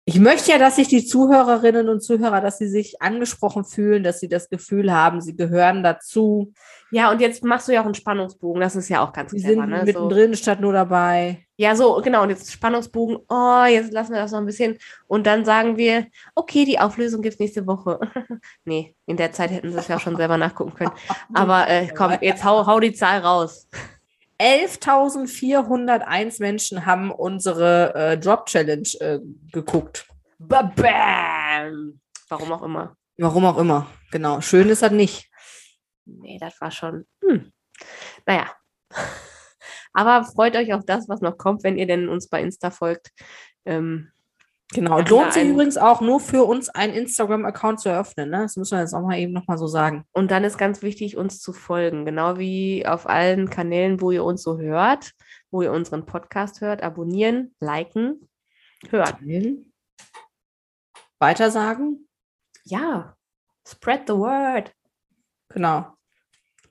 Ich möchte ja, dass sich die Zuhörerinnen und Zuhörer, dass sie sich angesprochen fühlen, dass sie das Gefühl haben, sie gehören dazu. Ja, und jetzt machst du ja auch einen Spannungsbogen, das ist ja auch ganz Sie sind ne? mittendrin so. statt nur dabei. Ja, so, genau, und jetzt Spannungsbogen, oh, jetzt lassen wir das noch ein bisschen. Und dann sagen wir, okay, die Auflösung gibt es nächste Woche. nee, in der Zeit hätten sie es ja schon selber nachgucken können. Aber äh, komm, jetzt hau, hau die Zahl raus. 11.401 Menschen haben unsere äh, Drop Challenge äh, geguckt. Bam! Warum auch immer. Warum auch immer, genau. Schön ist das nicht. Nee, das war schon. Hm. Naja. Aber freut euch auf das, was noch kommt, wenn ihr denn uns bei Insta folgt. Ähm, Genau, und lohnt sich übrigens auch nur für uns einen Instagram-Account zu eröffnen. Ne? Das müssen wir jetzt auch mal eben nochmal so sagen. Und dann ist ganz wichtig, uns zu folgen. Genau wie auf allen Kanälen, wo ihr uns so hört, wo ihr unseren Podcast hört. Abonnieren, liken, hören. Weitersagen? Ja. Spread the word. Genau.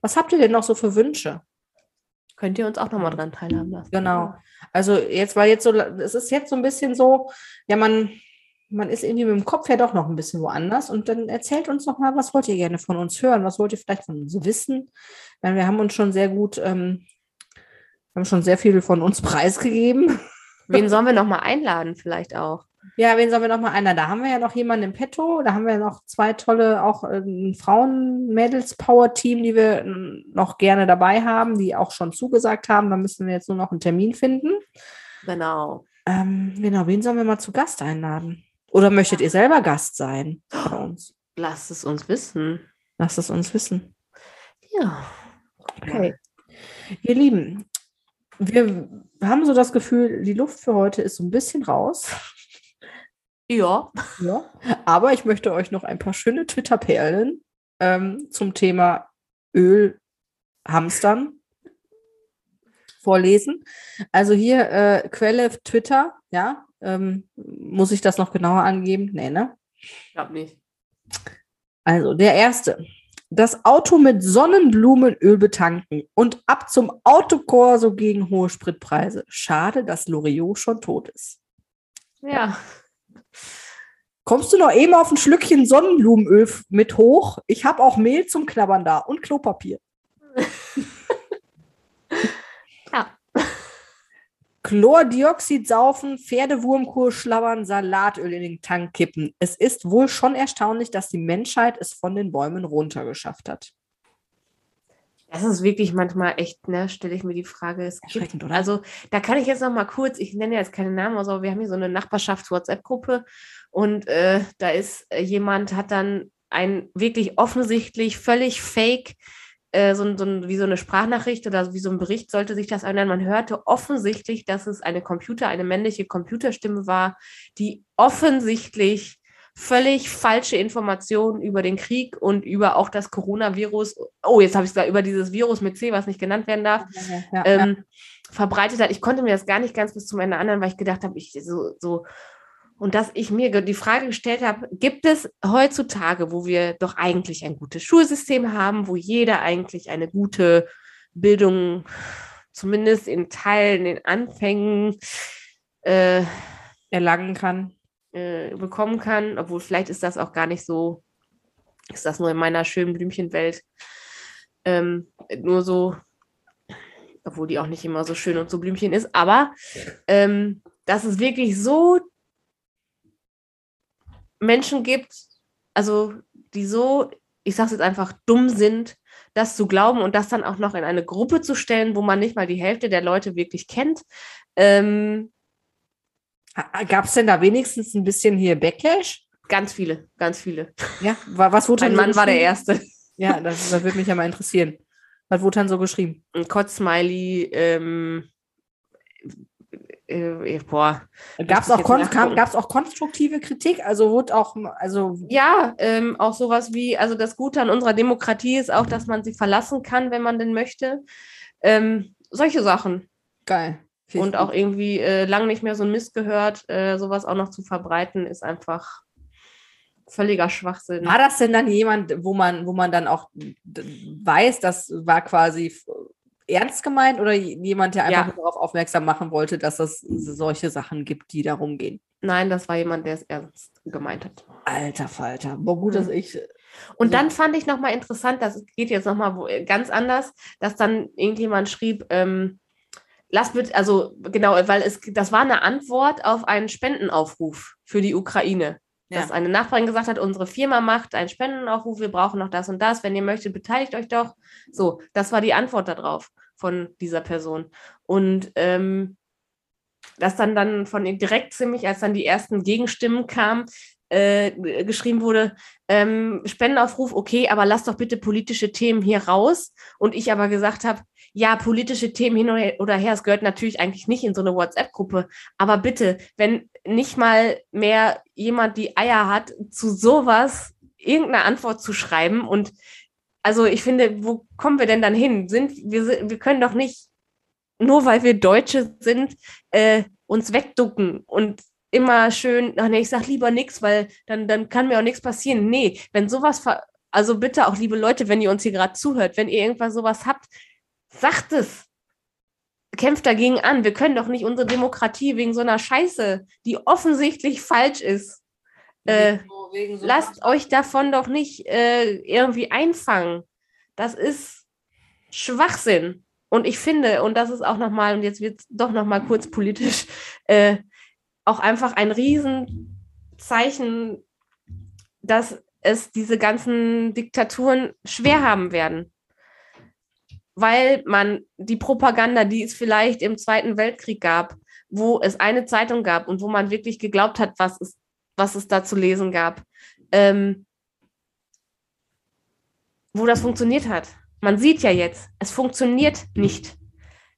Was habt ihr denn noch so für Wünsche? Könnt ihr uns auch nochmal dran teilhaben lassen. Genau. Also jetzt, weil jetzt so, es ist jetzt so ein bisschen so, ja, man, man ist irgendwie mit dem Kopf ja doch noch ein bisschen woanders und dann erzählt uns noch mal, was wollt ihr gerne von uns hören? Was wollt ihr vielleicht von uns wissen? Weil wir haben uns schon sehr gut, ähm, haben schon sehr viel von uns preisgegeben. Wen sollen wir noch mal einladen vielleicht auch? Ja, wen sollen wir noch mal einladen? Da haben wir ja noch jemanden im Petto, da haben wir noch zwei tolle, auch äh, Frauen-Mädels-Power-Team, die wir noch gerne dabei haben, die auch schon zugesagt haben. Da müssen wir jetzt nur noch einen Termin finden. Genau. Ähm, genau, wen sollen wir mal zu Gast einladen? Oder möchtet ihr selber Gast sein bei uns? Lasst es uns wissen. Lasst es uns wissen. Ja. Okay. Ihr Lieben, wir haben so das Gefühl, die Luft für heute ist so ein bisschen raus. Ja. ja. Aber ich möchte euch noch ein paar schöne Twitter-Perlen ähm, zum Thema Öl hamstern vorlesen. Also hier äh, Quelle Twitter, ja, ähm, muss ich das noch genauer angeben? Nee, ne? Ich glaube nicht. Also, der erste. Das Auto mit Sonnenblumenöl betanken und ab zum Autokorso gegen hohe Spritpreise. Schade, dass Loriot schon tot ist. Ja. Kommst du noch eben auf ein Schlückchen Sonnenblumenöl mit hoch? Ich habe auch Mehl zum Knabbern da und Klopapier. Chlordioxid saufen, Pferdewurmkur schlabbern, Salatöl in den Tank kippen. Es ist wohl schon erstaunlich, dass die Menschheit es von den Bäumen runtergeschafft hat. Das ist wirklich manchmal echt, ne, stelle ich mir die Frage. Es gibt, oder? Also da kann ich jetzt noch mal kurz, ich nenne jetzt keine Namen, aber wir haben hier so eine Nachbarschafts-WhatsApp-Gruppe und äh, da ist äh, jemand, hat dann ein wirklich offensichtlich völlig fake äh, so, so, wie so eine Sprachnachricht oder wie so ein Bericht sollte sich das ändern. Man hörte offensichtlich, dass es eine Computer, eine männliche Computerstimme war, die offensichtlich völlig falsche Informationen über den Krieg und über auch das Coronavirus, oh, jetzt habe ich es gesagt, über dieses Virus mit C, was nicht genannt werden darf, ja, ja, ähm, ja. verbreitet hat. Ich konnte mir das gar nicht ganz bis zum Ende anhören, weil ich gedacht habe, ich so, so und dass ich mir die Frage gestellt habe, gibt es heutzutage, wo wir doch eigentlich ein gutes Schulsystem haben, wo jeder eigentlich eine gute Bildung, zumindest in Teilen, in Anfängen äh, erlangen kann, äh, bekommen kann, obwohl vielleicht ist das auch gar nicht so, ist das nur in meiner schönen Blümchenwelt ähm, nur so, obwohl die auch nicht immer so schön und so Blümchen ist, aber ähm, dass es wirklich so Menschen gibt, also die so, ich sage es jetzt einfach, dumm sind, das zu glauben und das dann auch noch in eine Gruppe zu stellen, wo man nicht mal die Hälfte der Leute wirklich kennt. Ähm, Gab es denn da wenigstens ein bisschen hier Backlash? Ganz viele, ganz viele. Ja, was wurde Ein Mann so war der Erste. Ja, das, das würde mich ja mal interessieren. Was wurde dann so geschrieben? Ein Kotzsmiley, ähm, äh, boah. Gab es auch, kon auch konstruktive Kritik? Also wurde auch, also. Ja, ähm, auch sowas wie, also das Gute an unserer Demokratie ist auch, dass man sie verlassen kann, wenn man denn möchte. Ähm, solche Sachen. Geil. Und auch irgendwie äh, lang nicht mehr so ein Mist gehört, äh, sowas auch noch zu verbreiten, ist einfach völliger Schwachsinn. War das denn dann jemand, wo man, wo man dann auch weiß, das war quasi ernst gemeint oder jemand, der einfach ja. darauf aufmerksam machen wollte, dass es solche Sachen gibt, die darum gehen? Nein, das war jemand, der es ernst gemeint hat. Alter Falter. Boah, gut, mhm. dass ich. Und also dann fand ich nochmal interessant, das geht jetzt nochmal ganz anders, dass dann irgendjemand schrieb, ähm, lass bitte, also genau, weil es, das war eine Antwort auf einen Spendenaufruf für die Ukraine. Ja. Dass eine Nachbarin gesagt hat, unsere Firma macht einen Spendenaufruf, wir brauchen noch das und das. Wenn ihr möchtet, beteiligt euch doch. So, das war die Antwort darauf von dieser Person. Und ähm, das dann dann von direkt ziemlich, als dann die ersten Gegenstimmen kamen, äh, geschrieben wurde, ähm, Spendenaufruf, okay, aber lass doch bitte politische Themen hier raus. Und ich aber gesagt habe, ja, politische Themen hin oder her, es gehört natürlich eigentlich nicht in so eine WhatsApp-Gruppe. Aber bitte, wenn nicht mal mehr jemand die Eier hat, zu sowas irgendeine Antwort zu schreiben und also ich finde, wo kommen wir denn dann hin? Sind, wir, wir können doch nicht, nur weil wir Deutsche sind, äh, uns wegducken und immer schön, ach nee, ich sag lieber nichts, weil dann, dann kann mir auch nichts passieren. Nee, wenn sowas, also bitte auch, liebe Leute, wenn ihr uns hier gerade zuhört, wenn ihr irgendwas sowas habt, sagt es. Kämpft dagegen an. Wir können doch nicht unsere Demokratie wegen so einer Scheiße, die offensichtlich falsch ist, äh, so, so lasst euch davon doch nicht äh, irgendwie einfangen. Das ist Schwachsinn. Und ich finde, und das ist auch nochmal, und jetzt wird es doch nochmal kurz politisch, äh, auch einfach ein Riesenzeichen, dass es diese ganzen Diktaturen schwer haben werden. Weil man die Propaganda, die es vielleicht im Zweiten Weltkrieg gab, wo es eine Zeitung gab und wo man wirklich geglaubt hat, was es, was es da zu lesen gab, ähm, wo das funktioniert hat. Man sieht ja jetzt, es funktioniert nicht.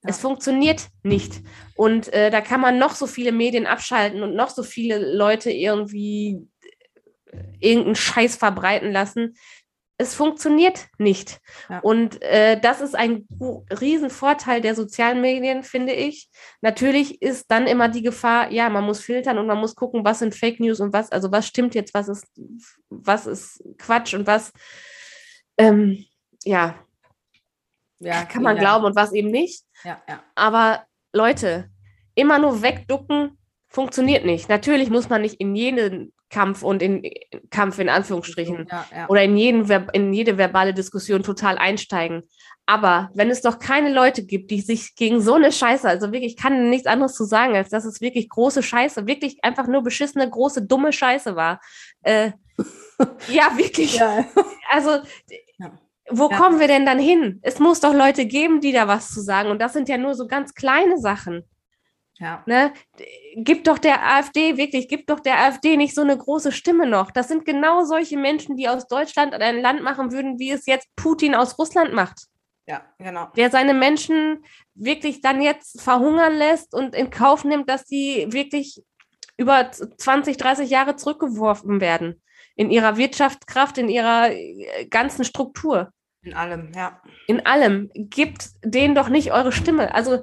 Ja. Es funktioniert nicht. Und äh, da kann man noch so viele Medien abschalten und noch so viele Leute irgendwie äh, irgendeinen Scheiß verbreiten lassen. Es funktioniert nicht. Ja. Und äh, das ist ein Riesenvorteil der sozialen Medien, finde ich. Natürlich ist dann immer die Gefahr, ja, man muss filtern und man muss gucken, was sind Fake News und was, also was stimmt jetzt, was ist, was ist Quatsch und was, ähm, ja, ja, kann man ja. glauben und was eben nicht. Ja, ja. Aber Leute, immer nur wegducken funktioniert nicht. Natürlich muss man nicht in jeden Kampf und in Kampf in Anführungsstrichen ja, ja. oder in, jeden, in jede verbale Diskussion total einsteigen. Aber wenn es doch keine Leute gibt, die sich gegen so eine Scheiße, also wirklich, ich kann nichts anderes zu sagen, als dass es wirklich große Scheiße, wirklich einfach nur beschissene, große, dumme Scheiße war. Äh, ja, wirklich. Ja. Also wo ja. kommen wir denn dann hin? Es muss doch Leute geben, die da was zu sagen. Und das sind ja nur so ganz kleine Sachen. Ja. Ne? Gib doch der AfD, wirklich, gib doch der AfD nicht so eine große Stimme noch. Das sind genau solche Menschen, die aus Deutschland ein Land machen würden, wie es jetzt Putin aus Russland macht. Ja, genau. Der seine Menschen wirklich dann jetzt verhungern lässt und in Kauf nimmt, dass sie wirklich über 20, 30 Jahre zurückgeworfen werden in ihrer Wirtschaftskraft, in ihrer äh, ganzen Struktur. In allem, ja. In allem. Gebt denen doch nicht eure Stimme. Also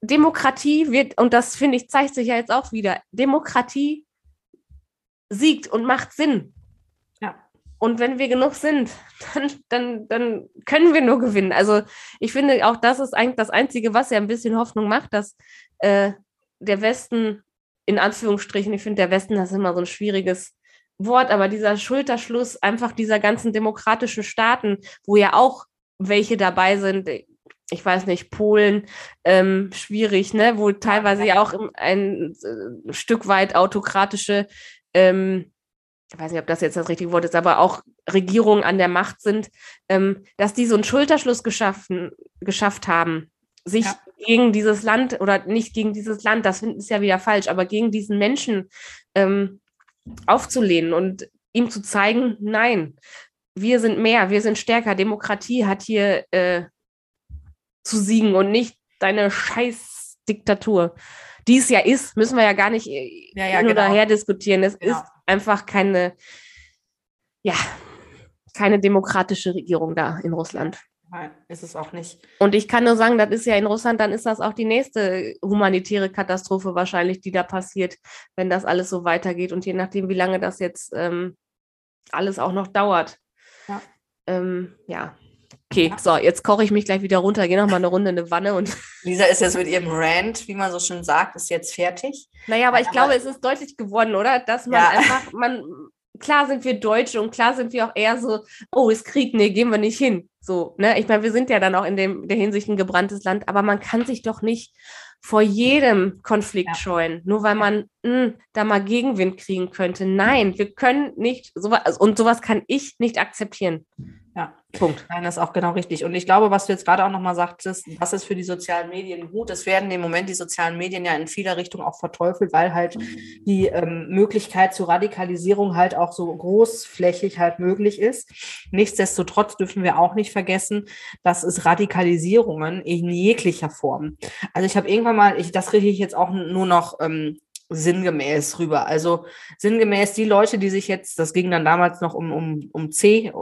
Demokratie wird, und das finde ich, zeigt sich ja jetzt auch wieder, Demokratie siegt und macht Sinn. Ja. Und wenn wir genug sind, dann, dann, dann können wir nur gewinnen. Also ich finde, auch das ist eigentlich das Einzige, was ja ein bisschen Hoffnung macht, dass äh, der Westen, in Anführungsstrichen, ich finde, der Westen, das ist immer so ein schwieriges Wort, aber dieser Schulterschluss einfach dieser ganzen demokratischen Staaten, wo ja auch welche dabei sind, ich weiß nicht, Polen, ähm, schwierig, ne, wo teilweise ja auch ein, ein Stück weit autokratische, ähm, ich weiß nicht, ob das jetzt das richtige Wort ist, aber auch Regierungen an der Macht sind, ähm, dass die so einen Schulterschluss geschaffen, geschafft haben, sich ja. gegen dieses Land oder nicht gegen dieses Land, das ist ja wieder falsch, aber gegen diesen Menschen ähm, aufzulehnen und ihm zu zeigen, nein, wir sind mehr, wir sind stärker. Demokratie hat hier äh, zu siegen und nicht deine Scheißdiktatur. Die es ja ist, müssen wir ja gar nicht äh, ja, ja, hin genau. her diskutieren. Es genau. ist einfach keine, ja, keine demokratische Regierung da in Russland. Nein, ist es auch nicht. Und ich kann nur sagen, das ist ja in Russland, dann ist das auch die nächste humanitäre Katastrophe wahrscheinlich, die da passiert, wenn das alles so weitergeht. Und je nachdem, wie lange das jetzt ähm, alles auch noch dauert. Ja. Ähm, ja. Okay, ja. so, jetzt koche ich mich gleich wieder runter, gehe noch mal eine Runde in eine Wanne und. Lisa ist jetzt mit ihrem Rant, wie man so schön sagt, ist jetzt fertig. Naja, aber ich aber glaube, es ist deutlich geworden, oder? Dass man ja. einfach, man, klar sind wir Deutsche und klar sind wir auch eher so, oh, ist Krieg, nee, gehen wir nicht hin. So, ne? Ich meine, wir sind ja dann auch in dem, der Hinsicht ein gebranntes Land, aber man kann sich doch nicht vor jedem Konflikt ja. scheuen, nur weil man mh, hm, da mal Gegenwind kriegen könnte. Nein, wir können nicht sowas, und sowas kann ich nicht akzeptieren. Ja, Punkt. Nein, das ist auch genau richtig. Und ich glaube, was du jetzt gerade auch nochmal sagtest, was ist für die sozialen Medien gut? Es werden im Moment die sozialen Medien ja in vieler Richtung auch verteufelt, weil halt die ähm, Möglichkeit zur Radikalisierung halt auch so großflächig halt möglich ist. Nichtsdestotrotz dürfen wir auch nicht vergessen, dass es Radikalisierungen in jeglicher Form. Also ich habe irgendwann mal, ich, das kriege ich jetzt auch nur noch ähm, sinngemäß rüber. Also sinngemäß die Leute, die sich jetzt, das ging dann damals noch um, um, um C,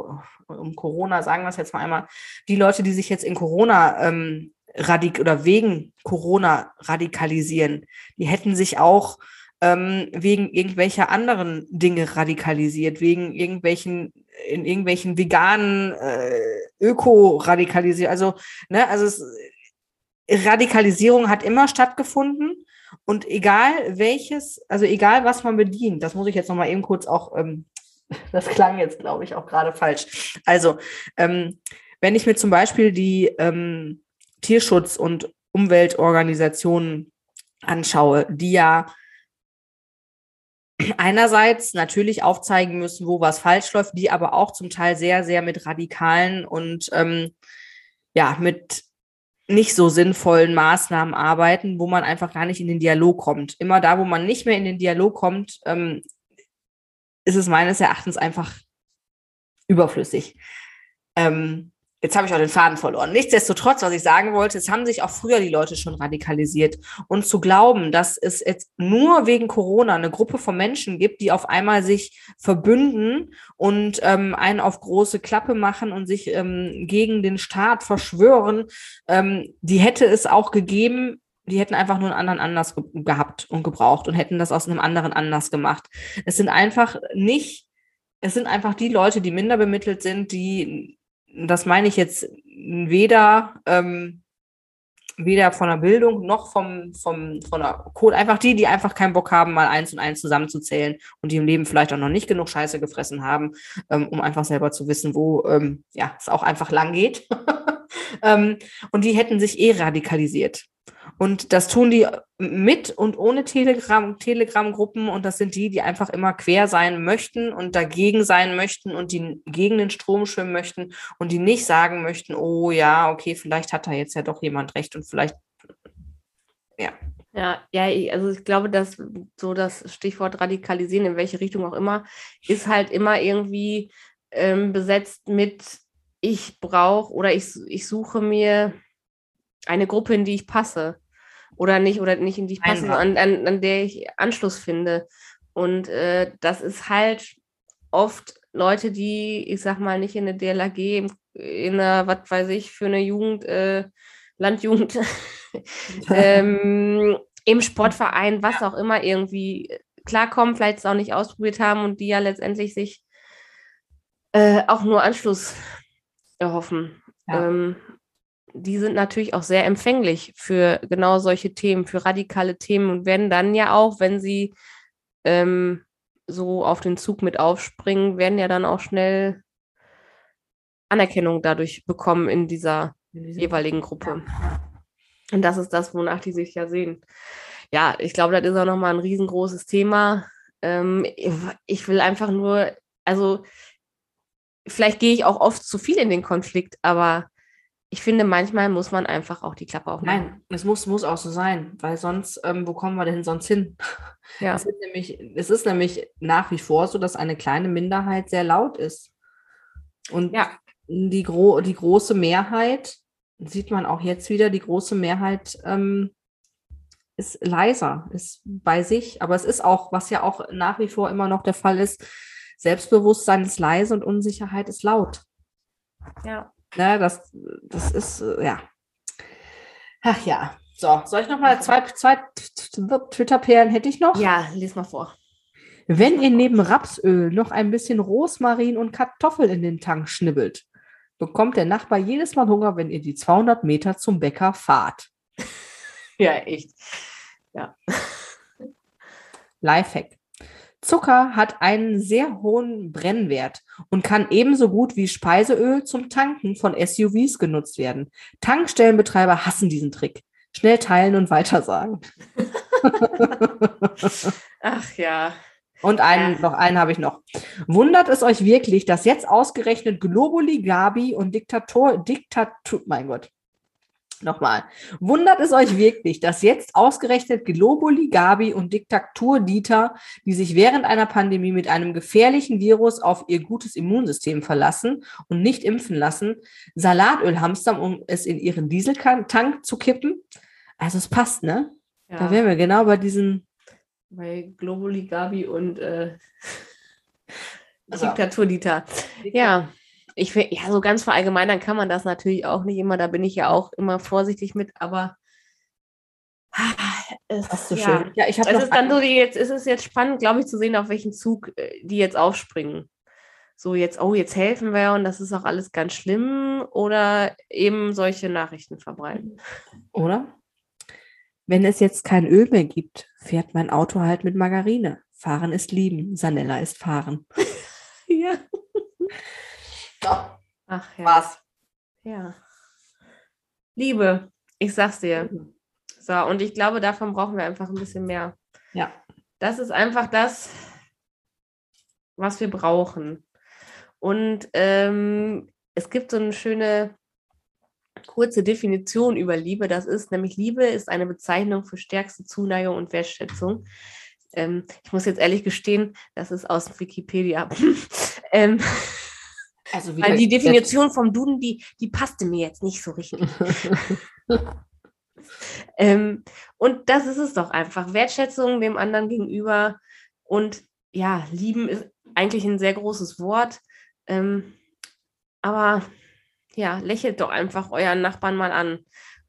um Corona, sagen wir es jetzt mal einmal, die Leute, die sich jetzt in Corona ähm, radik oder wegen Corona radikalisieren, die hätten sich auch ähm, wegen irgendwelcher anderen Dinge radikalisiert, wegen irgendwelchen, in irgendwelchen veganen äh, Öko-radikalisiert. Also, ne, also es, Radikalisierung hat immer stattgefunden. Und egal welches, also egal was man bedient, das muss ich jetzt nochmal eben kurz auch, ähm, das klang jetzt, glaube ich, auch gerade falsch. Also, ähm, wenn ich mir zum Beispiel die ähm, Tierschutz- und Umweltorganisationen anschaue, die ja einerseits natürlich aufzeigen müssen, wo was falsch läuft, die aber auch zum Teil sehr, sehr mit radikalen und ähm, ja, mit nicht so sinnvollen Maßnahmen arbeiten, wo man einfach gar nicht in den Dialog kommt. Immer da, wo man nicht mehr in den Dialog kommt, ähm, ist es meines Erachtens einfach überflüssig. Ähm, Jetzt habe ich auch den Faden verloren. Nichtsdestotrotz, was ich sagen wollte, es haben sich auch früher die Leute schon radikalisiert. Und zu glauben, dass es jetzt nur wegen Corona eine Gruppe von Menschen gibt, die auf einmal sich verbünden und ähm, einen auf große Klappe machen und sich ähm, gegen den Staat verschwören, ähm, die hätte es auch gegeben, die hätten einfach nur einen anderen Anlass ge gehabt und gebraucht und hätten das aus einem anderen Anlass gemacht. Es sind einfach nicht, es sind einfach die Leute, die minder bemittelt sind, die das meine ich jetzt weder, ähm, weder von der Bildung noch vom, vom, von der Code. Einfach die, die einfach keinen Bock haben, mal eins und eins zusammenzuzählen und die im Leben vielleicht auch noch nicht genug Scheiße gefressen haben, ähm, um einfach selber zu wissen, wo ähm, ja, es auch einfach lang geht. ähm, und die hätten sich eh radikalisiert. Und das tun die mit und ohne Telegram, Telegram-Gruppen. Und das sind die, die einfach immer quer sein möchten und dagegen sein möchten und die gegen den Strom schwimmen möchten und die nicht sagen möchten, oh ja, okay, vielleicht hat da jetzt ja doch jemand recht und vielleicht, ja. Ja, ja, also ich glaube, dass so das Stichwort radikalisieren, in welche Richtung auch immer, ist halt immer irgendwie ähm, besetzt mit, ich brauche oder ich, ich suche mir eine Gruppe, in die ich passe oder nicht, oder nicht in die ich passe, an, an, an der ich Anschluss finde. Und äh, das ist halt oft Leute, die, ich sag mal, nicht in der DLAG, in einer, was weiß ich, für eine Jugend, äh, Landjugend, ähm, im Sportverein, was auch immer, irgendwie klarkommen, vielleicht es auch nicht ausprobiert haben und die ja letztendlich sich äh, auch nur Anschluss erhoffen. Ja. Ähm, die sind natürlich auch sehr empfänglich für genau solche Themen, für radikale Themen und werden dann ja auch, wenn sie ähm, so auf den Zug mit aufspringen, werden ja dann auch schnell Anerkennung dadurch bekommen in dieser jeweiligen Gruppe. Und das ist das, wonach die sich ja sehen. Ja, ich glaube, das ist auch nochmal ein riesengroßes Thema. Ähm, ich will einfach nur, also vielleicht gehe ich auch oft zu viel in den Konflikt, aber ich finde, manchmal muss man einfach auch die Klappe aufmachen. Nein, es muss, muss auch so sein, weil sonst, ähm, wo kommen wir denn sonst hin? Ja. Es, ist nämlich, es ist nämlich nach wie vor so, dass eine kleine Minderheit sehr laut ist. Und ja. die, gro die große Mehrheit, sieht man auch jetzt wieder, die große Mehrheit ähm, ist leiser, ist bei sich. Aber es ist auch, was ja auch nach wie vor immer noch der Fall ist, Selbstbewusstsein ist leise und Unsicherheit ist laut. Ja. Ne, das, das ist, äh, ja. Ach ja. So, soll ich noch mal zwei, zwei Twitter-Perlen hätte ich noch? Ja, lies mal vor. Wenn ihr neben Rapsöl noch ein bisschen Rosmarin und Kartoffel in den Tank schnibbelt, bekommt der Nachbar jedes Mal Hunger, wenn ihr die 200 Meter zum Bäcker fahrt. ja, echt. Ja. Lifehack. Zucker hat einen sehr hohen Brennwert und kann ebenso gut wie Speiseöl zum Tanken von SUVs genutzt werden. Tankstellenbetreiber hassen diesen Trick. Schnell teilen und weitersagen. Ach ja. Und einen, ja. noch einen habe ich noch. Wundert es euch wirklich, dass jetzt ausgerechnet Globuli, Gabi und Diktator, Diktatur, mein Gott, Nochmal. Wundert es euch wirklich, dass jetzt ausgerechnet Globuli Gabi und Diktatur Dieter, die sich während einer Pandemie mit einem gefährlichen Virus auf ihr gutes Immunsystem verlassen und nicht impfen lassen, Salatöl hamstern, um es in ihren Dieseltank zu kippen? Also es passt, ne? Ja. Da wären wir genau bei diesen. Bei Globuli Gabi und äh, Diktatur Dieter. Ja ich finde, ja, so ganz verallgemeinern kann man das natürlich auch nicht immer. Da bin ich ja auch immer vorsichtig mit, aber Es, so ja. schön. Ja, ich es ist dann so, jetzt ist es jetzt spannend, glaube ich, zu sehen, auf welchen Zug äh, die jetzt aufspringen. So jetzt, oh, jetzt helfen wir und das ist auch alles ganz schlimm oder eben solche Nachrichten verbreiten. Oder? Wenn es jetzt kein Öl mehr gibt, fährt mein Auto halt mit Margarine. Fahren ist lieben, Sanella ist fahren. ja. Doch. Ach ja. Was? Ja. Liebe, ich sag's dir. So, und ich glaube, davon brauchen wir einfach ein bisschen mehr. Ja. Das ist einfach das, was wir brauchen. Und ähm, es gibt so eine schöne kurze Definition über Liebe. Das ist nämlich Liebe ist eine Bezeichnung für stärkste Zuneigung und Wertschätzung. Ähm, ich muss jetzt ehrlich gestehen, das ist aus Wikipedia. ähm, also weil die Definition vom Duden, die, die passte mir jetzt nicht so richtig. ähm, und das ist es doch einfach. Wertschätzung dem anderen gegenüber und ja, lieben ist eigentlich ein sehr großes Wort. Ähm, aber ja, lächelt doch einfach euren Nachbarn mal an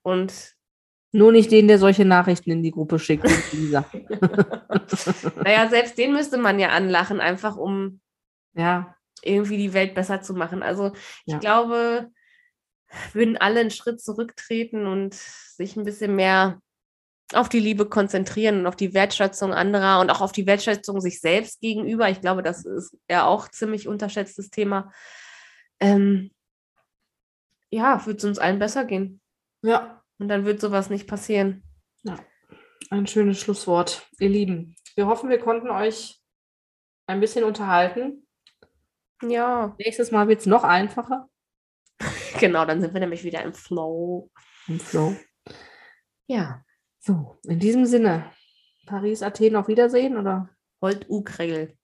und nur nicht den, der solche Nachrichten in die Gruppe schickt. naja, selbst den müsste man ja anlachen, einfach um ja. Irgendwie die Welt besser zu machen. Also ich ja. glaube, würden alle einen Schritt zurücktreten und sich ein bisschen mehr auf die Liebe konzentrieren und auf die Wertschätzung anderer und auch auf die Wertschätzung sich selbst gegenüber. Ich glaube, das ist ja auch ziemlich unterschätztes Thema. Ähm, ja, wird es uns allen besser gehen. Ja, und dann wird sowas nicht passieren. Ja, ein schönes Schlusswort. Ihr Lieben, wir hoffen, wir konnten euch ein bisschen unterhalten. Ja. Nächstes Mal wird es noch einfacher. genau, dann sind wir nämlich wieder im Flow. Im Flow. Ja. So, in diesem Sinne, Paris, Athen auf Wiedersehen oder? Holt Ukregel.